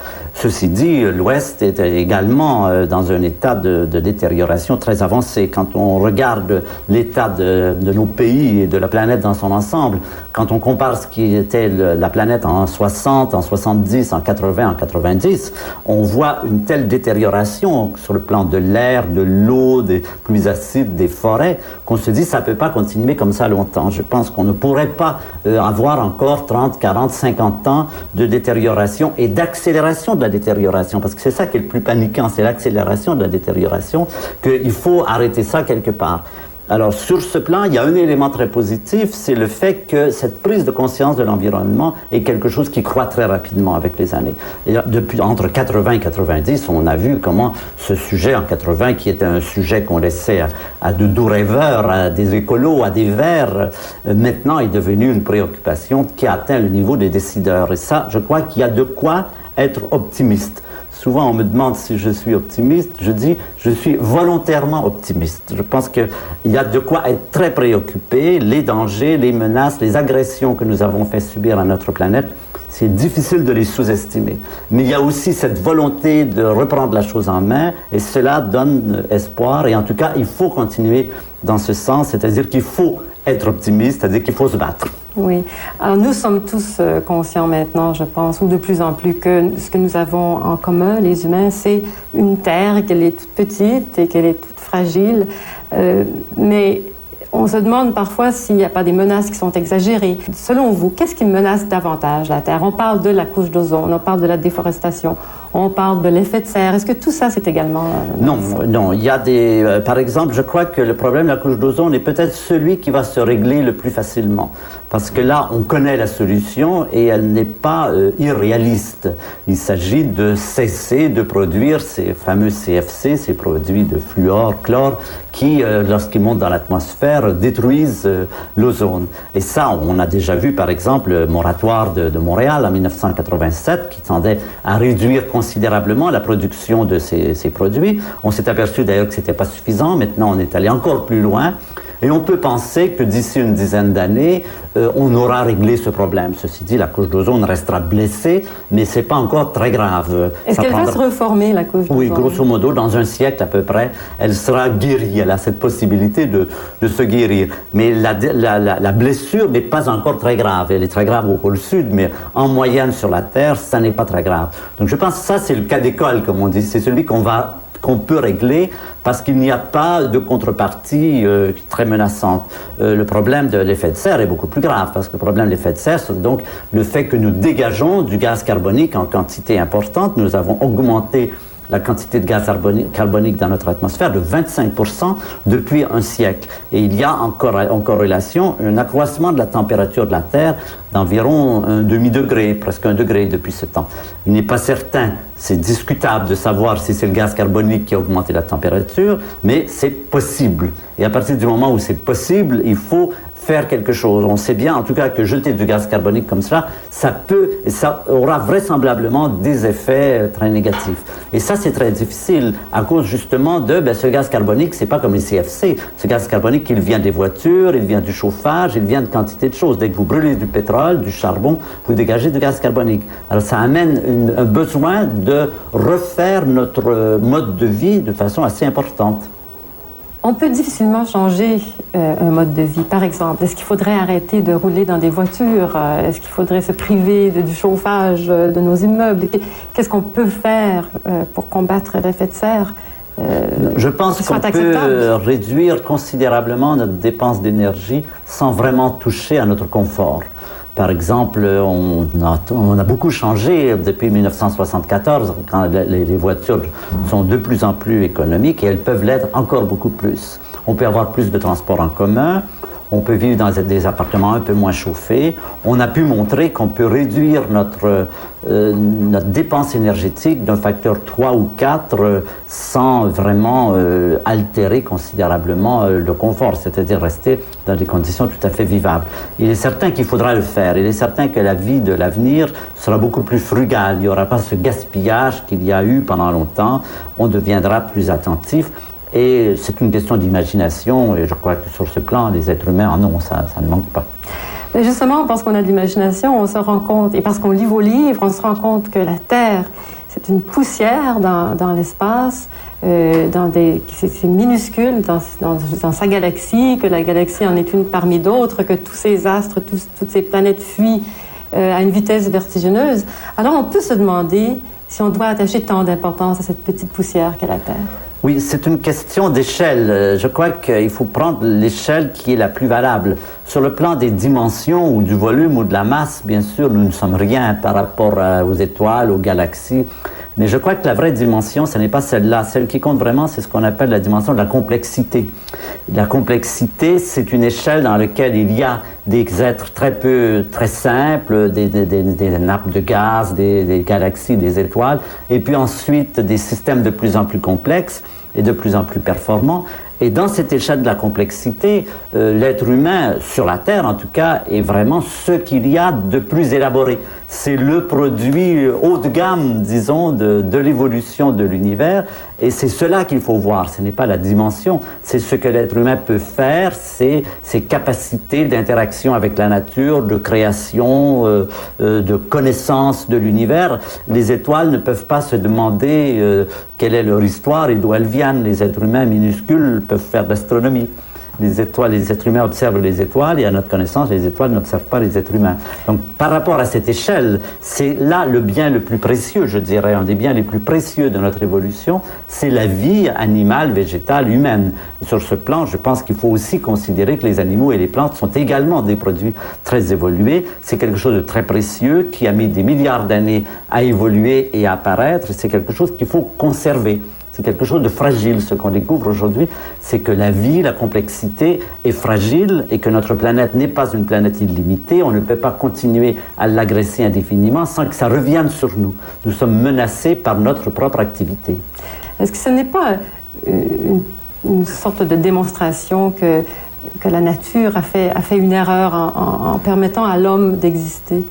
Ceci dit, l'Ouest est également euh, dans un état de, détérioration très avancé. Quand on regarde l'état de, nos pays et de la planète dans son ensemble, quand on compare ce qui était la planète en 60, en 70, en 80, en 90, on voit une telle détérioration sur le plan de l'air, de l'eau, des pluies acides, des forêts, qu'on se dit ça ne peut pas continuer comme ça longtemps. Je pense qu'on ne pourrait pas euh, avoir encore 30, 40, 50 ans de détérioration et d'accélération de détérioration, parce que c'est ça qui est le plus paniquant, c'est l'accélération de la détérioration, qu'il faut arrêter ça quelque part. Alors, sur ce plan, il y a un élément très positif, c'est le fait que cette prise de conscience de l'environnement est quelque chose qui croît très rapidement avec les années. Depuis, entre 80 et 90, on a vu comment ce sujet en 80, qui était un sujet qu'on laissait à, à de doux rêveurs, à des écolos, à des verts, euh, maintenant est devenu une préoccupation qui atteint le niveau des décideurs. Et ça, je crois qu'il y a de quoi être optimiste. Souvent, on me demande si je suis optimiste. Je dis, je suis volontairement optimiste. Je pense qu'il y a de quoi être très préoccupé. Les dangers, les menaces, les agressions que nous avons fait subir à notre planète, c'est difficile de les sous-estimer. Mais il y a aussi cette volonté de reprendre la chose en main et cela donne espoir. Et en tout cas, il faut continuer dans ce sens, c'est-à-dire qu'il faut être optimiste, c'est-à-dire qu'il faut se battre. Oui. Alors, nous sommes tous euh, conscients maintenant, je pense, ou de plus en plus, que ce que nous avons en commun, les humains, c'est une Terre, qu'elle est toute petite et qu'elle est toute fragile. Euh, mais on se demande parfois s'il n'y a pas des menaces qui sont exagérées. Selon vous, qu'est-ce qui menace davantage la Terre? On parle de la couche d'ozone, on parle de la déforestation, on parle de l'effet de serre. Est-ce que tout ça, c'est également... euh, Non, non. Il y a des. euh, par exemple, je crois que le problème de la couche d'ozone est peut-être celui qui va se régler le plus facilement. Parce que là, on connaît la solution et elle n'est pas euh, irréaliste. Il s'agit de cesser de produire ces fameux CFC, ces produits de fluor, chlore, qui, lorsqu'ils montent dans l'atmosphère, détruisent l'ozone. Et ça, on a déjà vu, par exemple, le moratoire de Montréal en 1987, qui tendait à réduire considérablement la production de ces, produits. On s'est aperçu d'ailleurs que ce n'était pas suffisant. Maintenant, on est allé encore plus loin. Et on peut penser que d'ici une dizaine d'années, euh, on aura réglé ce problème. Ceci dit, la couche d'ozone restera blessée, mais c'est pas encore très grave. Est-ce qu'elle va se reformer, la couche oui, d'ozone? grosso modo, dans un siècle à peu près, elle sera guérie. Elle a cette possibilité de, de se guérir. Mais la, la, la, la blessure n'est pas encore très grave. Elle est très grave au pôle sud, mais en moyenne sur la Terre, ça n'est pas très grave. Donc je pense que ça, c'est le cas d'école, comme on dit. C'est celui qu'on va qu'on peut régler parce qu'il n'y a pas de contrepartie euh, très menaçante. Euh, le problème de l'effet de serre est beaucoup plus grave parce que le problème de l'effet de serre, c'est donc le fait que nous dégageons du gaz carbonique en quantité importante. Nous avons augmenté la quantité de gaz carboni- carbonique dans notre atmosphère de 25% depuis un siècle. Et il y a en, corré- en corrélation un accroissement de la température de la Terre d'environ un demi-degré, presque un degré depuis ce temps. Il n'est pas certain, c'est discutable de savoir si c'est le gaz carbonique qui a augmenté la température, mais c'est possible. Et à partir du moment où c'est possible, il faut On sait bien, en tout cas, que jeter du gaz carbonique comme ça, ça peut, ça aura vraisemblablement des effets euh, très négatifs. Et ça, c'est très difficile à cause justement de, ben, ce gaz carbonique, c'est pas comme les CFC. Ce gaz carbonique, il vient des voitures, il vient du chauffage, il vient de quantité de choses. Dès que vous brûlez du pétrole, du charbon, vous dégagez du gaz carbonique. Alors, ça amène un besoin de refaire notre euh, mode de vie de façon assez importante. On peut difficilement changer euh, un mode de vie. Par exemple, est-ce qu'il faudrait arrêter de rouler dans des voitures? Euh, est-ce qu'il faudrait se priver de- du chauffage euh, de nos immeubles? Qu'est-ce qu'on peut faire euh, pour combattre l'effet de serre? euh, Je pense qu'on peut réduire considérablement notre dépense d'énergie sans vraiment toucher à notre confort. Par exemple, on a, beaucoup changé depuis 1974, quand les, les voitures sont de plus en plus économiques et elles peuvent l'être encore beaucoup plus. On peut avoir plus de transports en commun, on peut vivre dans des appartements un peu moins chauffés. On a pu montrer qu'on peut réduire notre, euh, notre dépense énergétique d'un facteur 3 ou 4 euh, sans vraiment euh, altérer considérablement le confort, c'est-à-dire rester dans des conditions tout à fait vivables. Il est certain qu'il faudra le faire. Il est certain que la vie de l'avenir sera beaucoup plus frugale. Il n'y aura pas ce gaspillage qu'il y a eu pendant longtemps. On deviendra plus attentif. Et c'est une question d'imagination, et je crois que sur ce plan, les êtres humains en ont, ça, ne manque pas. Mais justement, parce qu'on a de l'imagination, on se rend compte, et parce qu'on lit vos livres, on se rend compte que la Terre, c'est une poussière dans, l'espace, euh, c'est, minuscule dans, sa galaxie, que la galaxie en est une parmi d'autres, que tous ces astres, toutes ces planètes fuient euh, à une vitesse vertigineuse. Alors on peut se demander si on doit attacher tant d'importance à cette petite poussière qu'est la Terre. Oui, c'est une question d'échelle. Je crois qu'il faut prendre l'échelle qui est la plus valable. Sur le plan des dimensions ou du volume ou de la masse, bien sûr, nous ne sommes rien par rapport aux étoiles, aux galaxies. Mais je crois que la vraie dimension, ce n'est pas celle-là. Celle qui compte vraiment, c'est ce qu'on appelle la dimension de la complexité. La complexité, c'est une échelle dans laquelle il y a des êtres très peu, très simples, des, des- nappes de gaz, des galaxies, des étoiles, et puis ensuite des systèmes de plus en plus complexes et de plus en plus performants. Et dans cette échelle de la complexité, euh, l'être humain, sur la Terre en tout cas, est vraiment ce qu'il y a de plus élaboré. C'est le produit haut de gamme, disons, de l'évolution de l'univers. Et c'est cela qu'il faut voir. Ce n'est pas la dimension, c'est ce que l'être humain peut faire, c'est ses capacités d'interaction avec la nature, de création, euh, euh, de connaissance de l'univers. Les étoiles ne peuvent pas se demander euh, quelle est leur histoire et d'où elles viennent. Les êtres humains minuscules peuvent faire de l'astronomie. Les étoiles, les êtres humains observent les étoiles et à notre connaissance, les étoiles n'observent pas les êtres humains. Donc, par rapport à cette échelle, c'est là le bien le plus précieux, je dirais, un des biens les plus précieux de notre évolution, c'est la vie animale, végétale, humaine. Sur ce plan, je pense qu'il faut aussi considérer que les animaux et les plantes sont également des produits très évolués. C'est quelque chose de très précieux qui a mis des milliards d'années à évoluer et à apparaître. C'est quelque chose qu'il faut conserver. C'est quelque chose de fragile. Ce qu'on découvre aujourd'hui, c'est que la vie, la complexité est fragile et que notre planète n'est pas une planète illimitée. On ne peut pas continuer à l'agresser indéfiniment sans que ça revienne sur nous. Nous sommes menacés par notre propre activité. Est-ce que ce n'est pas euh, une, sorte de démonstration que, que la nature a fait, a fait une erreur en permettant à l'homme d'exister?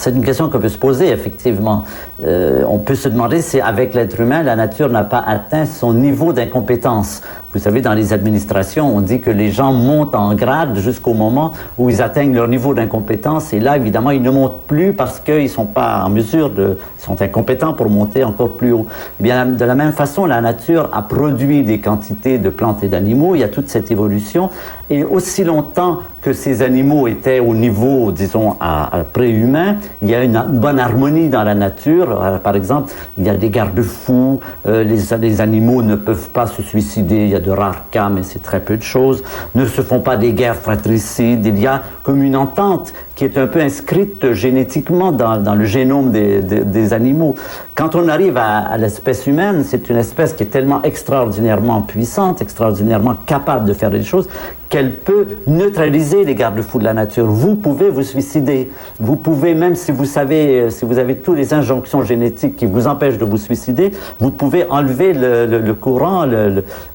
C'est une question qu'on peut se poser, effectivement. Euh, on peut se demander si, avec l'être humain, la nature n'a pas atteint son niveau d'incompétence. Vous savez, dans les administrations, on dit que les gens montent en grade jusqu'au moment où ils atteignent leur niveau d'incompétence. Et là, évidemment, ils ne montent plus parce qu'ils ne sont pas en mesure de... Ils sont incompétents pour monter encore plus haut. Eh bien, de la même façon, la nature a produit des quantités de plantes et d'animaux. Il y a toute cette évolution. Et aussi longtemps que ces animaux étaient au niveau, disons, à, à préhumain, il y a une bonne harmonie dans la nature. Euh, Par exemple, il y a des garde-fous, euh, les, animaux ne peuvent pas se suicider, de rares cas, mais c'est très peu de choses, ne se font pas des guerres fratricides, il y a comme une entente qui est un peu inscrite génétiquement dans, le génome des, animaux. Quand on arrive à, l'espèce humaine, c'est une espèce qui est tellement extraordinairement puissante, extraordinairement capable de faire des choses, qu'elle peut neutraliser les garde-fous de la nature. Vous pouvez vous suicider. Vous pouvez, même si vous savez, euh, si vous avez toutes les injonctions génétiques qui vous empêchent de vous suicider, vous pouvez enlever le, courant,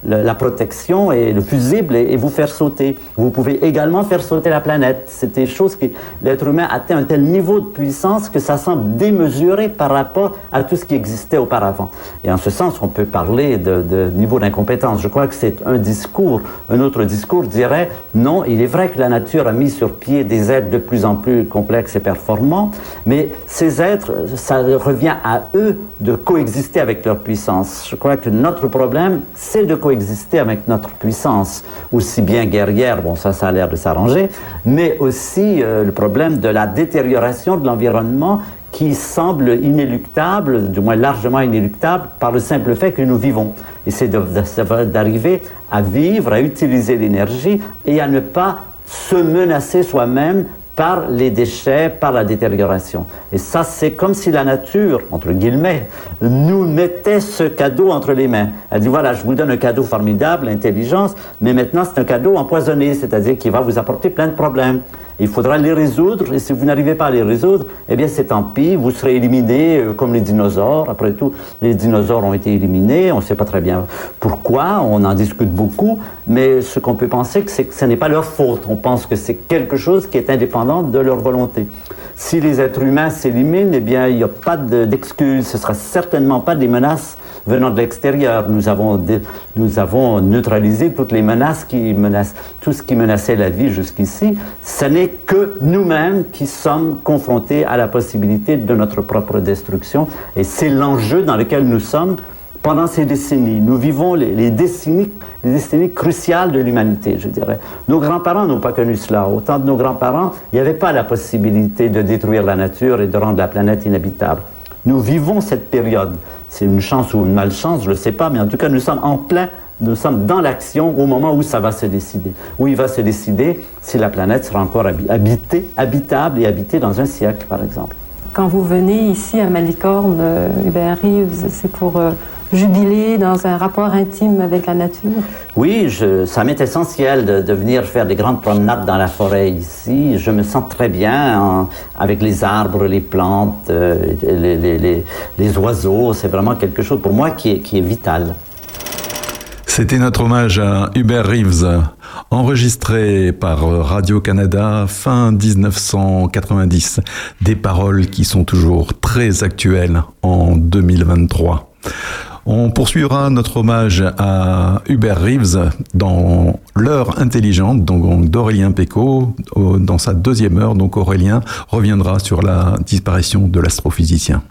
la protection et le fusible et, et vous faire sauter. Vous pouvez également faire sauter la planète. C'est des choses qui, l'être humain atteint un tel niveau de puissance que ça semble démesuré par rapport à tout ce qui existait auparavant. Et en ce sens, on peut parler de, niveau d'incompétence. Je crois que c'est un discours. Un autre discours dirait non, il est vrai que la nature a mis sur pied des êtres de plus en plus complexes et performants, mais ces êtres, ça revient à eux de coexister avec leur puissance. Je crois que notre problème, c'est de coexister avec notre puissance, aussi bien guerrière, bon ça, ça a l'air de s'arranger, mais aussi euh, problème de la détérioration de l'environnement qui semble inéluctable, du moins largement inéluctable, par le simple fait que nous vivons. Et c'est d'arriver à vivre, à utiliser l'énergie et à ne pas se menacer soi-même par les déchets, par la détérioration. Et ça, c'est comme si la nature, entre guillemets, nous mettait ce cadeau entre les mains. Elle dit, voilà, je vous donne un cadeau formidable, l'intelligence, mais maintenant c'est un cadeau empoisonné, c'est-à-dire qui va vous apporter plein de problèmes. Il faudra les résoudre, et si vous n'arrivez pas à les résoudre, eh bien c'est tant pis, vous serez éliminé euh, comme les dinosaures. Après tout, les dinosaures ont été éliminés, on ne sait pas très bien pourquoi, on en discute beaucoup, mais ce qu'on peut penser, c'est que ce n'est pas leur faute. On pense que c'est quelque chose qui est indépendant de leur volonté. Si les êtres humains s'éliminent, eh bien il n'y a pas de- d'excuses, ce ne sera certainement pas des menaces venant de l'extérieur. Nous avons, nous avons neutralisé toutes les menaces qui menacent, tout ce qui menaçait la vie jusqu'ici. Ce n'est que nous-mêmes qui sommes confrontés à la possibilité de notre propre destruction. Et c'est l'enjeu dans lequel nous sommes pendant ces décennies. Nous vivons les, décennies, les décennies cruciales de l'humanité, je dirais. Nos grands-parents n'ont pas connu cela. Au temps de nos grands-parents, il n'y avait pas la possibilité de détruire la nature et de rendre la planète inhabitable. Nous vivons cette période. C'est une chance ou une malchance, je ne sais pas, mais en tout cas, nous sommes en plein, nous sommes dans l'action au moment où ça va se décider. Où il va se décider si la planète sera encore habi- habitée, habitable et habitée dans un siècle, par exemple. Quand vous venez ici à Malicorne, euh, Hubert Reeves, c'est pour euh, jubiler dans un rapport intime avec la nature? Oui, je, ça m'est essentiel de, de venir faire des grandes promenades dans la forêt ici. Je me sens très bien en- avec les arbres, les plantes, euh, les, les- les- les oiseaux. C'est vraiment quelque chose pour moi qui est, qui est vital. C'était notre hommage à Hubert Reeves, enregistré par Radio-Canada fin 1990. Des paroles qui sont toujours très actuelles en 2023. On poursuivra notre hommage à Hubert Reeves dans l'heure intelligente, donc d'Aurélien Pécaud, au- dans sa deuxième heure. Donc Aurélien reviendra sur la disparition de l'astrophysicien.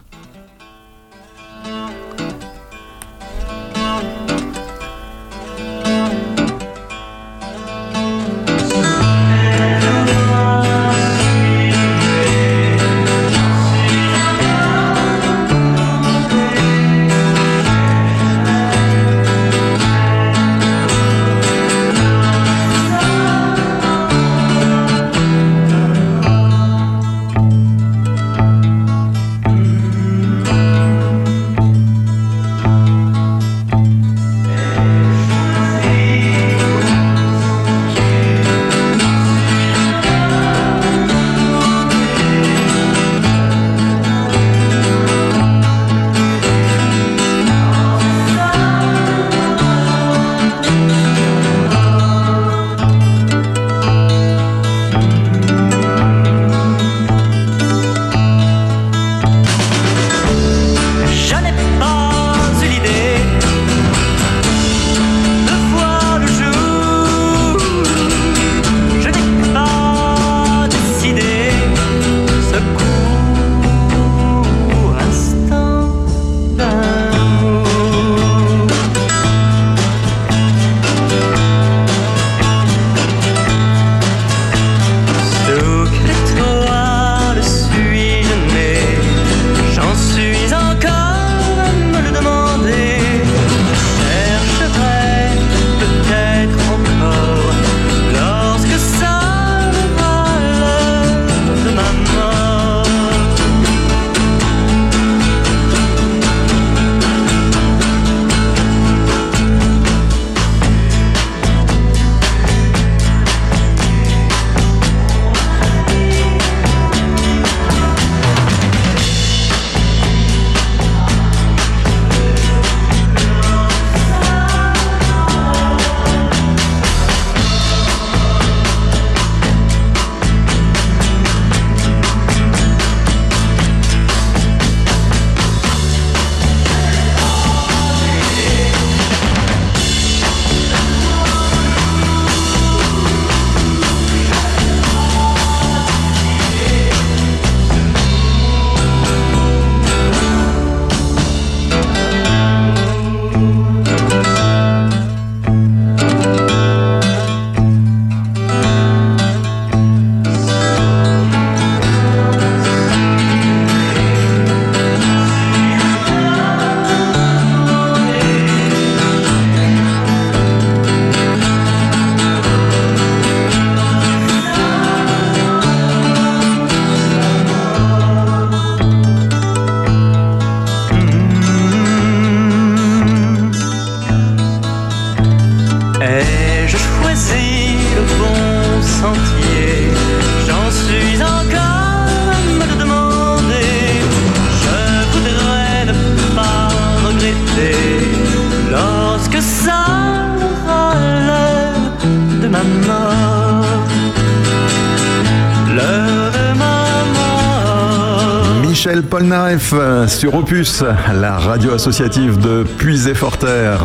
Michel Polnareff euh, sur Opus, la radio associative de Puisay-Forterre.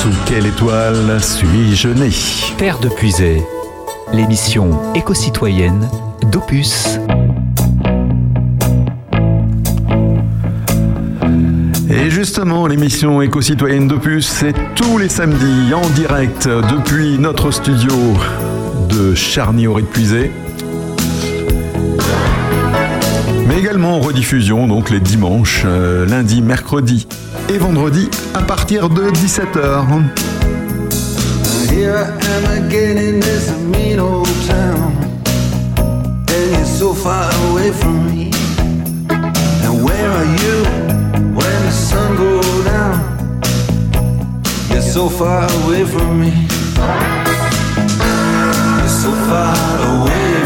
Sous quelle étoile suis-je né? Père de Puisay, l'émission éco-citoyenne d'Opus. Et justement, l'émission éco-citoyenne d'Opus, c'est tous les samedis en direct depuis notre studio de Charny-Auré de Puisay. Rediffusion, donc les dimanches, euh, lundi, mercredi et vendredi à partir de 17h. Here I am again in this mean old town. And you're so far away from me. And where are you when the sun goes down? You're so far away from me. You're so far away from me. You're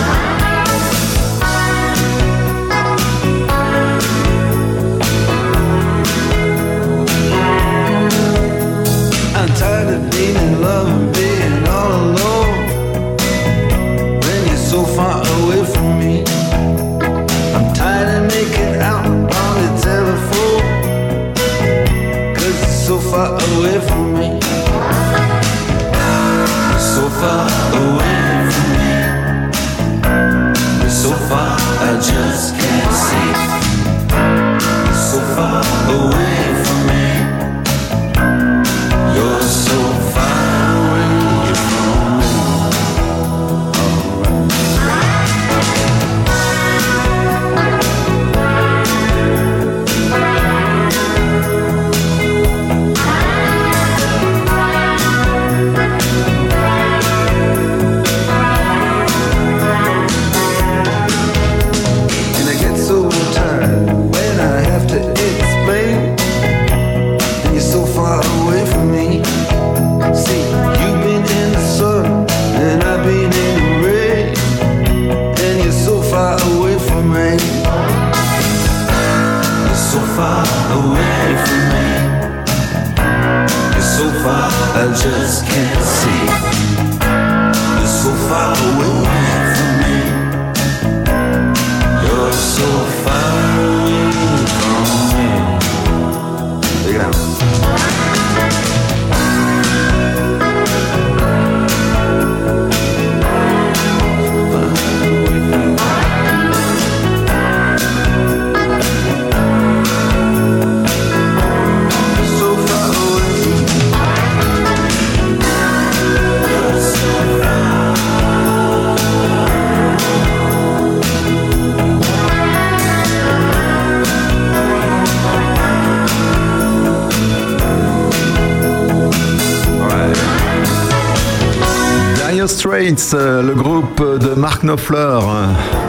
Le groupe de Mark Knopfler,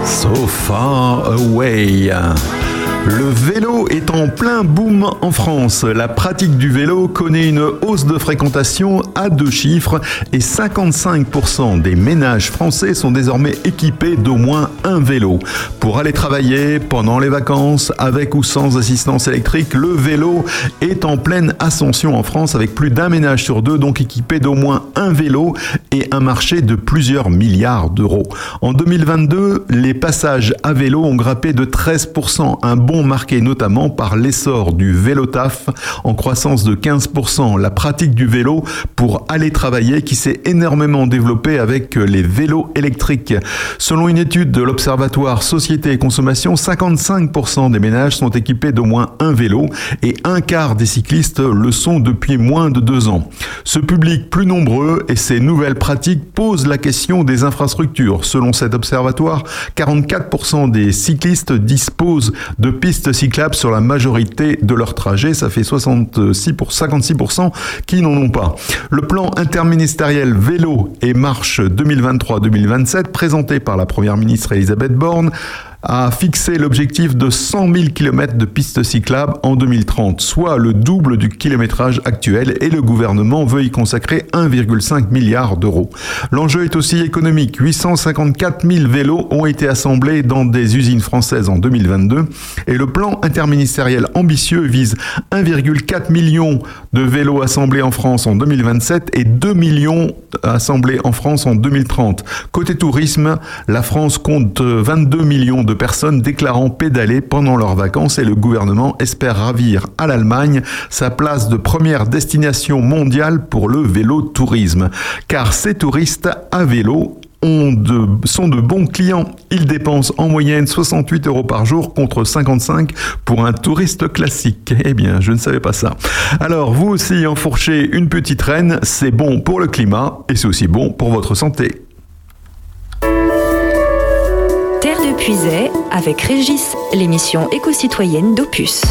So Far Away. Le vélo est en plein boom en France. La pratique du vélo connaît une hausse de fréquentation à deux chiffres et 55% des ménages français sont désormais équipés d'au moins un vélo. Pour aller travailler pendant les vacances, avec ou sans assistance électrique, le vélo est en pleine ascension en France avec plus d'un ménage sur deux donc équipé d'au moins un vélo et un marché de plusieurs milliards d'euros. En 2022, les passages à vélo ont grimpé de 13%, un bond marqué notamment par l'essor du vélo taf en croissance de 15%, la pratique du vélo pour aller travailler qui s'est énormément développée avec les vélos électriques. Selon une étude de l'Observatoire Société et Consommation, 55% des ménages sont équipés d'au moins un vélo et un quart des cyclistes le sont depuis moins de deux ans. Ce public plus nombreux et ces nouvelles pratiques posent la question des infrastructures. Selon cet observatoire, 44% des cyclistes disposent de pistes cyclables sur la majorité de leurs trajets. Ça fait 66 pour 56% qui n'en ont pas. Le plan interministériel vélo et marche 2023-2027 présenté par la première ministre Elisabeth Borne a fixé l'objectif de 100 000 km de pistes cyclables en 2030, soit le double du kilométrage actuel et le gouvernement veut y consacrer 1,5 milliard d'euros. L'enjeu est aussi économique. 854 000 vélos ont été assemblés dans des usines françaises en 2022 et le plan interministériel ambitieux vise 1,4 million de vélos assemblés en France en 2027 et 2 millions assemblés en France en 2030. Côté tourisme, la France compte 22 millions de personnes déclarant pédaler pendant leurs vacances et le gouvernement espère ravir à l'Allemagne sa place de première destination mondiale pour le vélo tourisme. Car ces touristes à vélo ont de, sont de bons clients. Ils dépensent en moyenne 68 euros par jour contre 55 pour un touriste classique. Eh bien, je ne savais pas ça. Alors, vous aussi enfourchez une petite reine, c'est bon pour le climat et c'est aussi bon pour votre santé. Puisay avec Régis, l'émission éco-citoyenne d'Opus.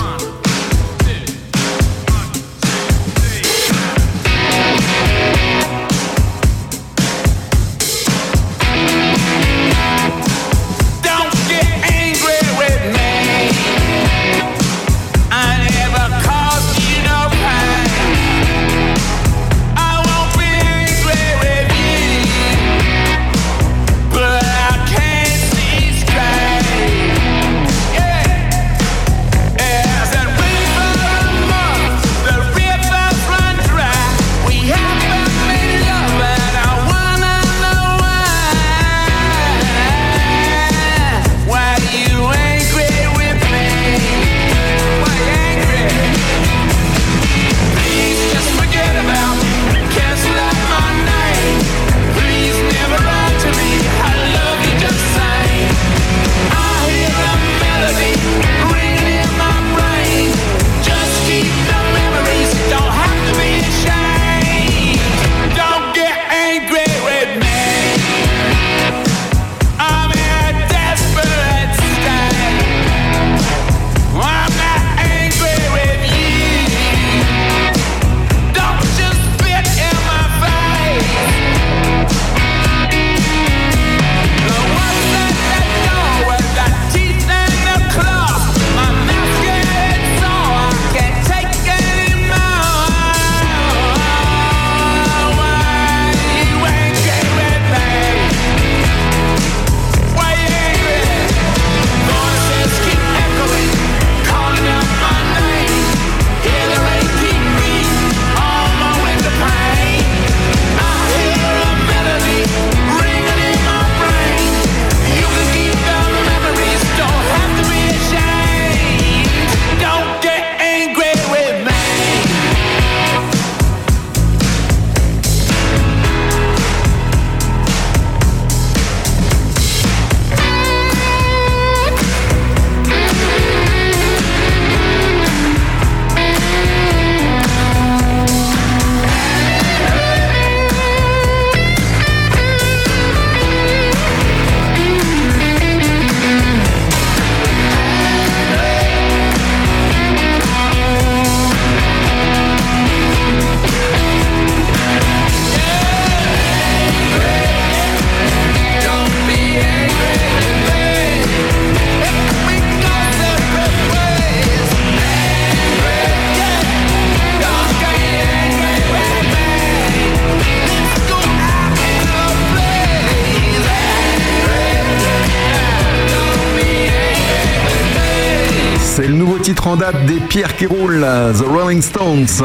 Pierres qui roulent, The Rolling Stones,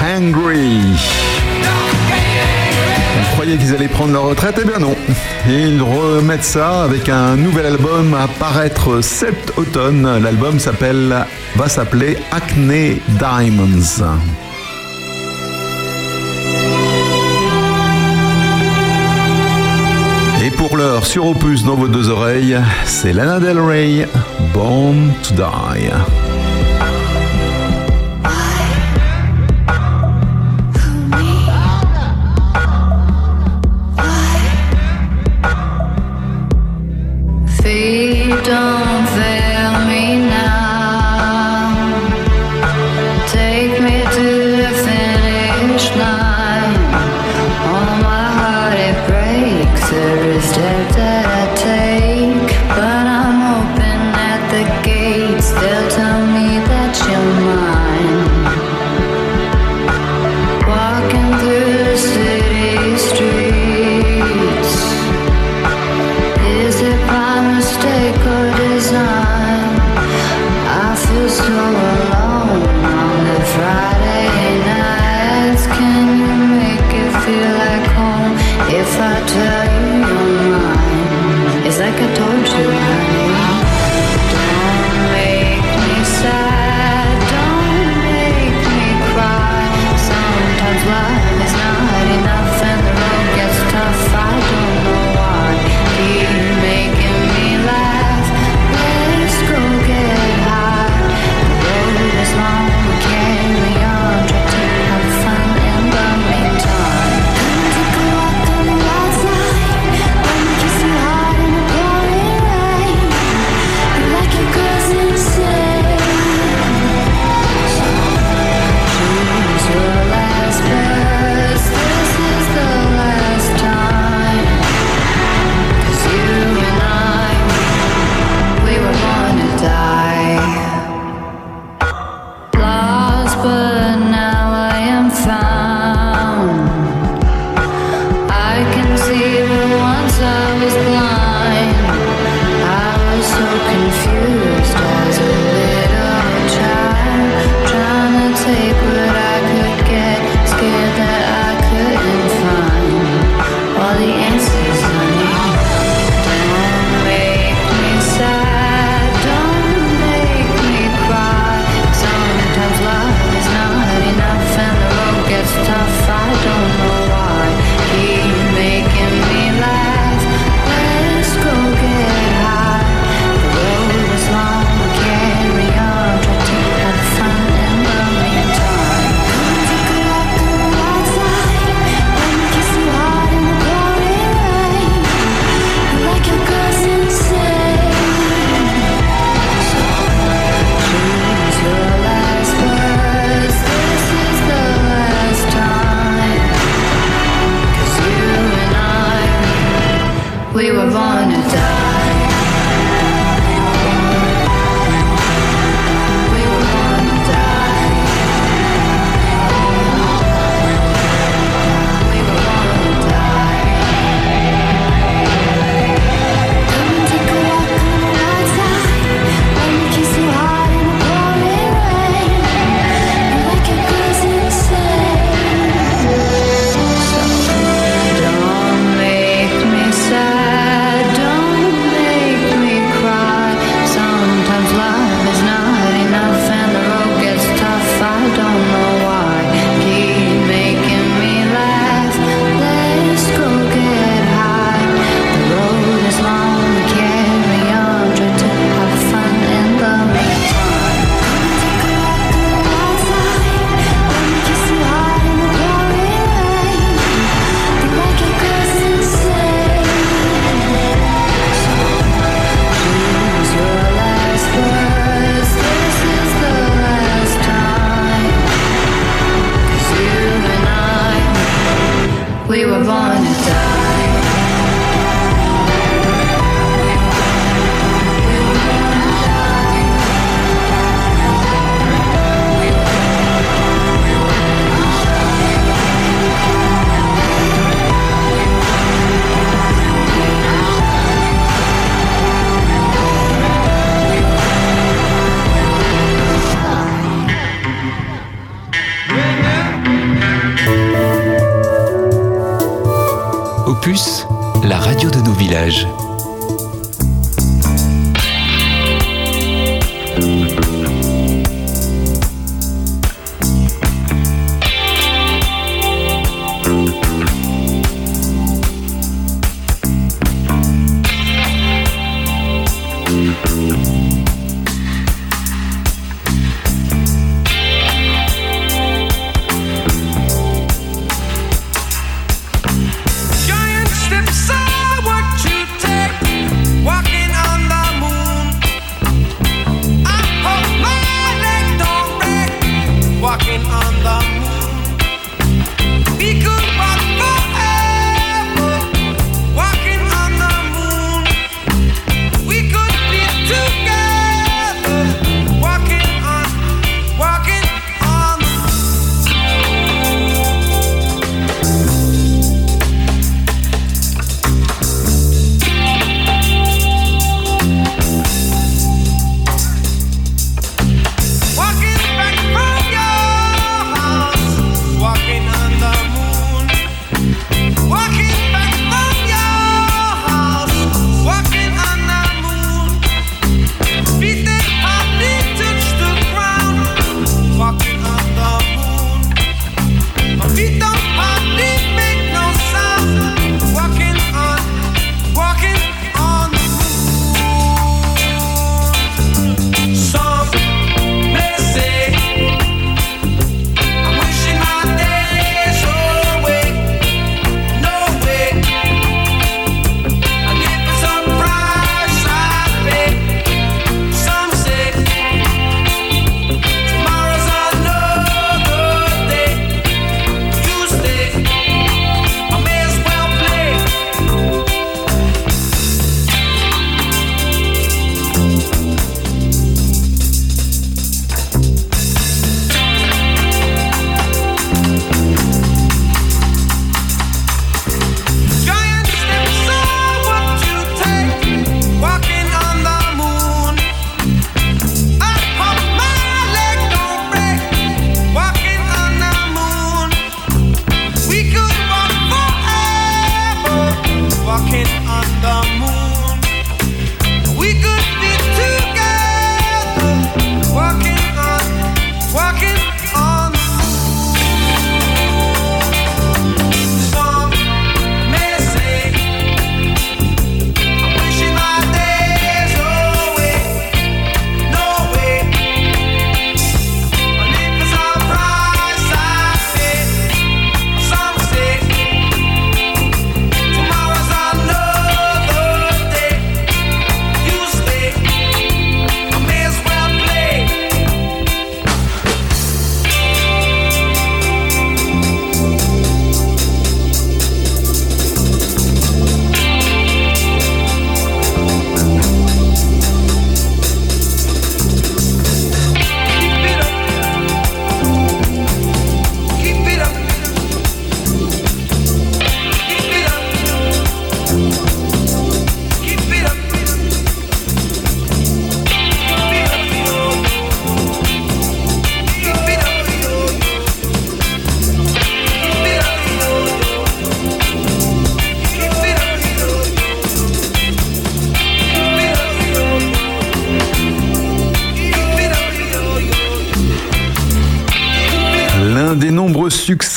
Hungry. On croyait qu'ils allaient prendre leur retraite, eh bien non. Ils remettent ça avec un nouvel album à paraître cet automne. L'album s'appelle, va s'appeler Acne Diamonds. Et pour l'heure, sur Opus dans vos deux oreilles, c'est Lana Del Rey, Born to Die.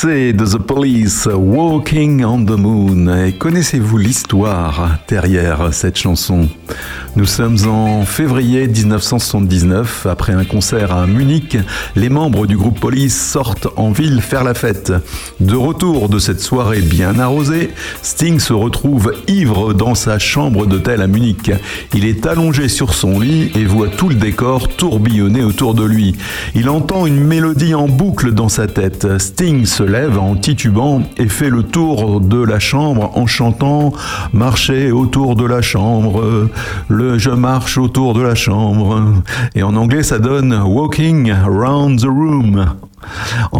De The Police, Walking on the Moon. Et connaissez-vous l'histoire derrière cette chanson? Nous sommes en février 1979. Après un concert à Munich, les membres du groupe Police sortent en ville faire la fête. De retour de cette soirée bien arrosée, Sting se retrouve ivre dans sa chambre d'hôtel à Munich. Il est allongé sur son lit et voit tout le décor tourbillonner autour de lui. Il entend une mélodie en boucle dans sa tête. Sting se lève en titubant et fait le tour de la chambre en chantant Marcher autour de la chambre, je marche autour de la chambre. Et en anglais, ça donne Walking around the room.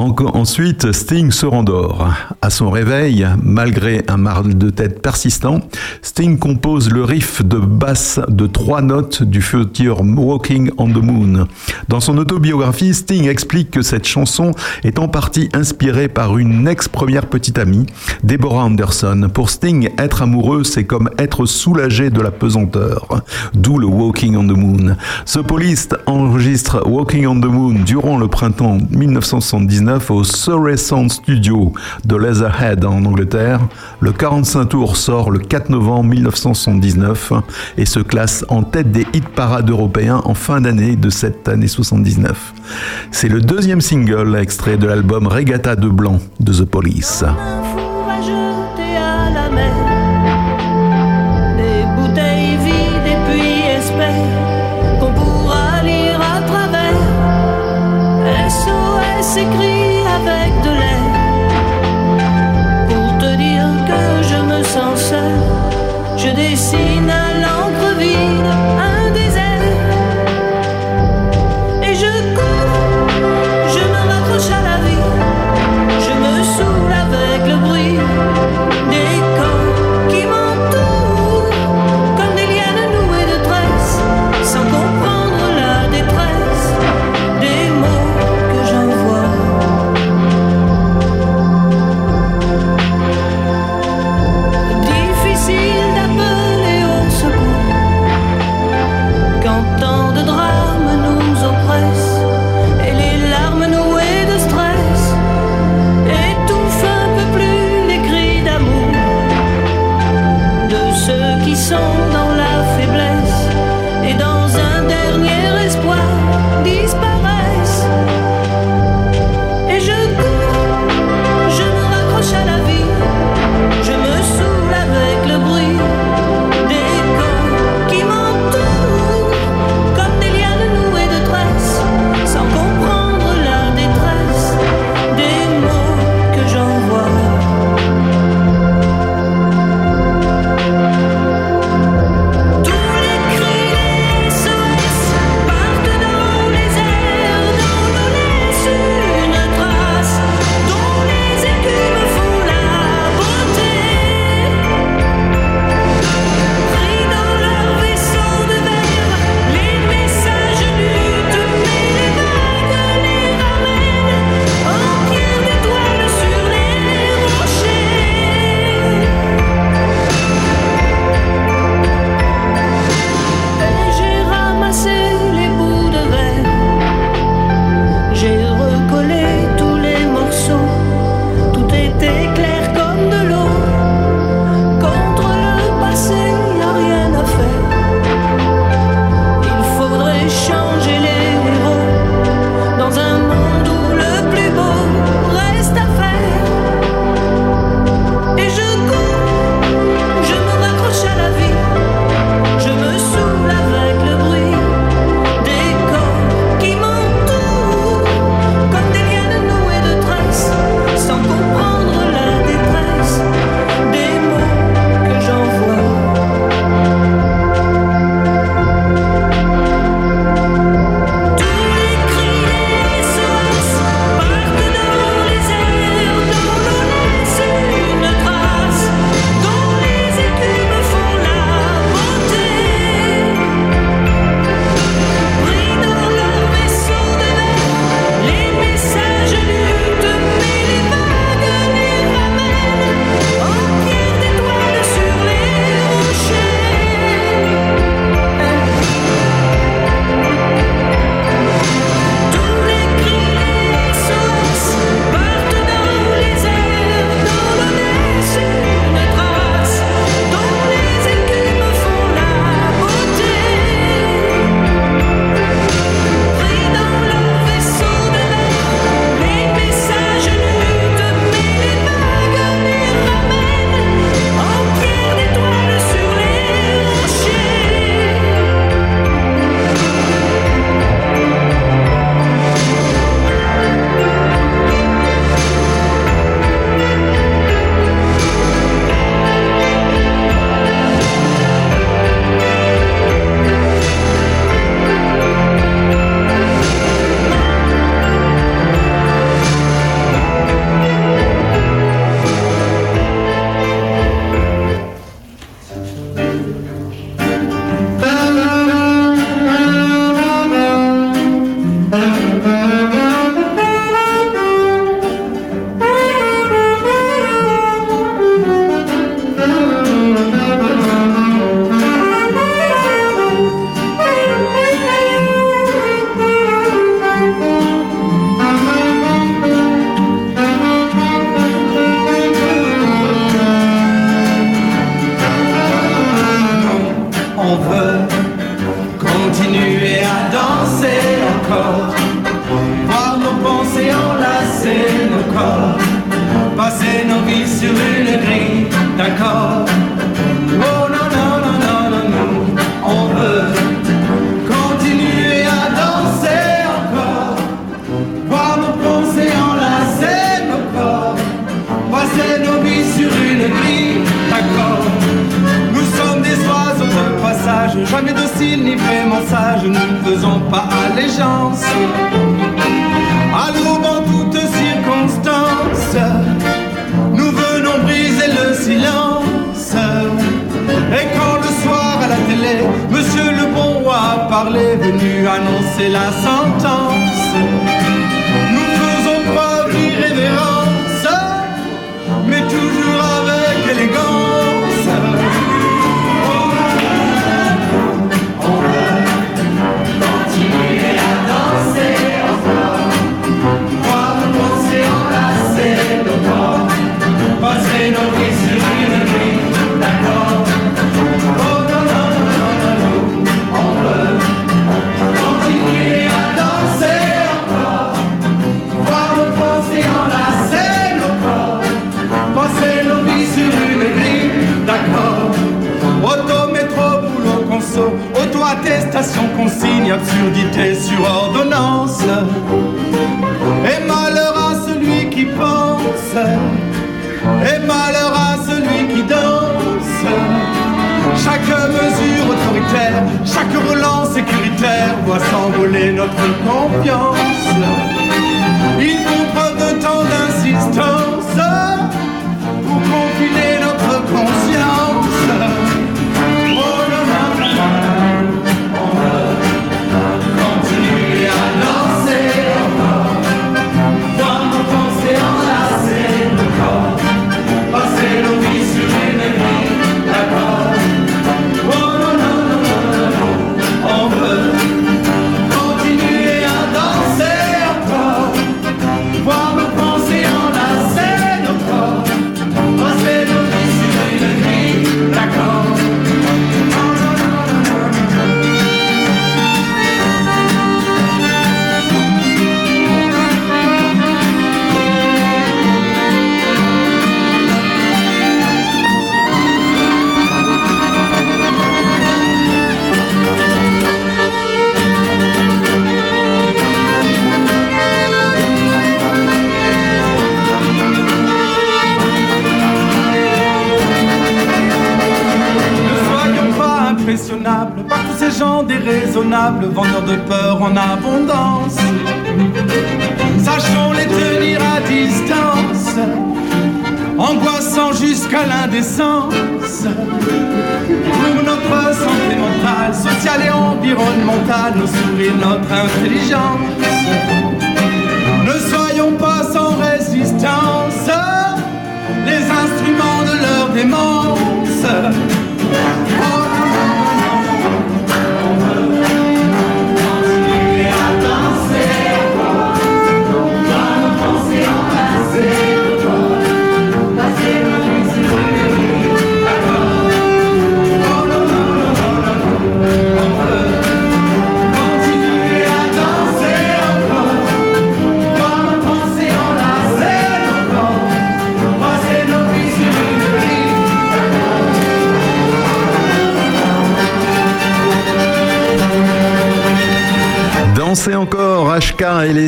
En- ensuite, Sting se rendort. À son réveil, malgré un mal de tête persistant, Sting compose le riff de basse de trois notes du futur Walking on the Moon. Dans son autobiographie, Sting explique que cette chanson est en partie inspirée par une ex-première petite amie, Deborah Anderson. Pour Sting, être amoureux, c'est comme être soulagé de la pesanteur. D'où le Walking on the Moon. The Police enregistre Walking on the Moon durant le printemps 1979 au Surrey Sound Studio de Leatherhead en Angleterre. Le 45 tours sort le 4 novembre 1979 et se classe en tête des hit parades européens en fin d'année de cette année 79. C'est le deuxième single extrait de l'album Regatta de Blanc de The Police.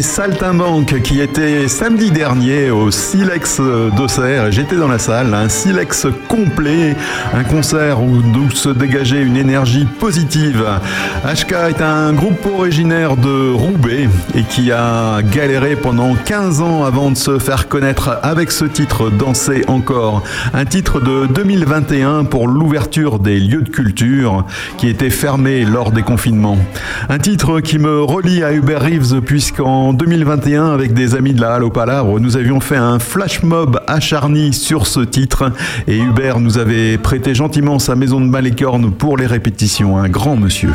this Saltimbanque qui était samedi dernier au Silex d'Auxerre. J'étais dans la salle, un Silex complet, un concert où, d'où se dégageait une énergie positive. HK est un groupe originaire de Roubaix et qui a galéré pendant 15 ans avant de se faire connaître avec ce titre Danser encore. Un titre de 2021 pour l'ouverture des lieux de culture qui étaient fermés lors des confinements. Un titre qui me relie à Hubert Reeves puisqu'en 2021, 2021 avec des amis de la Halle au Palabre. Nous avions fait un flash mob acharni sur ce titre et Hubert nous avait prêté gentiment sa maison de Malécorne pour les répétitions. Un grand monsieur.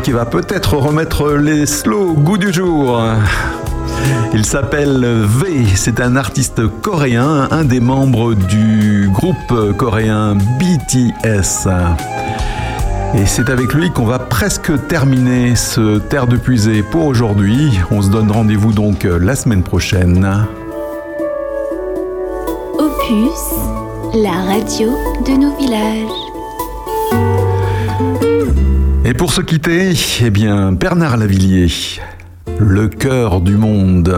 Qui va peut-être remettre les slow goût du jour. Il s'appelle V, c'est un artiste coréen, un des membres du groupe coréen BTS. Et c'est avec lui qu'on va presque terminer ce Terre de Puisée pour aujourd'hui. On se donne rendez-vous donc la semaine prochaine. Opus, la radio de nos villages. Et pour se quitter, eh bien, Bernard Lavillier, Le cœur du monde.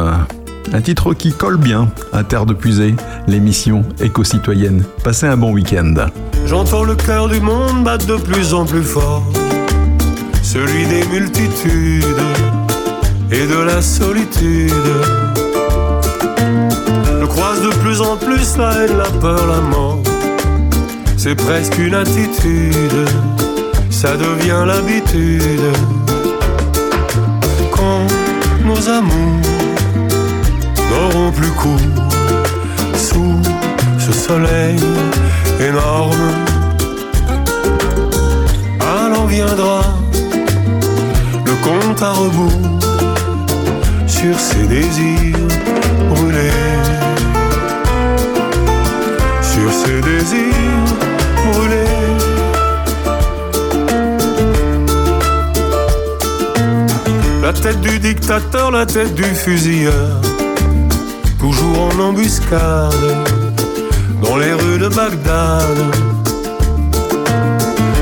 Un titre qui colle bien à Terre de Puisée, l'émission éco-citoyenne. Passez un bon week-end. J'entends le cœur du monde battre de plus en plus fort, celui des multitudes et de la solitude. Je croise de plus en plus la haine, la peur, la mort. C'est presque une attitude, ça devient l'habitude. Quand nos amours n'auront plus cours sous ce soleil énorme. Alors viendra le compte à rebours sur ces désirs brûlés. Sur ces désirs brûlés. La tête du dictateur, la tête du fusilleur, toujours en embuscade dans les rues de Bagdad.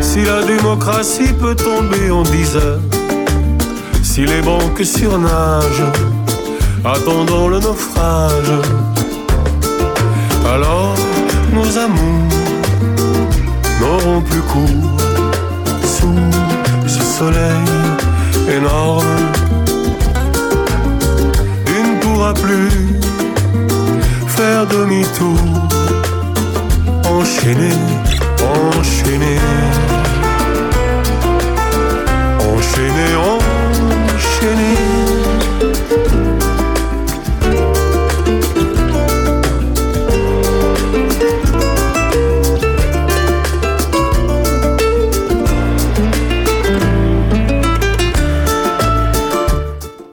Si la démocratie peut tomber en dix heures, si les banques surnagent, attendant le naufrage, alors nos amours n'auront plus cours sous ce soleil énorme. Tu ne pourra plus faire demi-tour, enchaîné, enchaîné, enchaîné, enchaîné.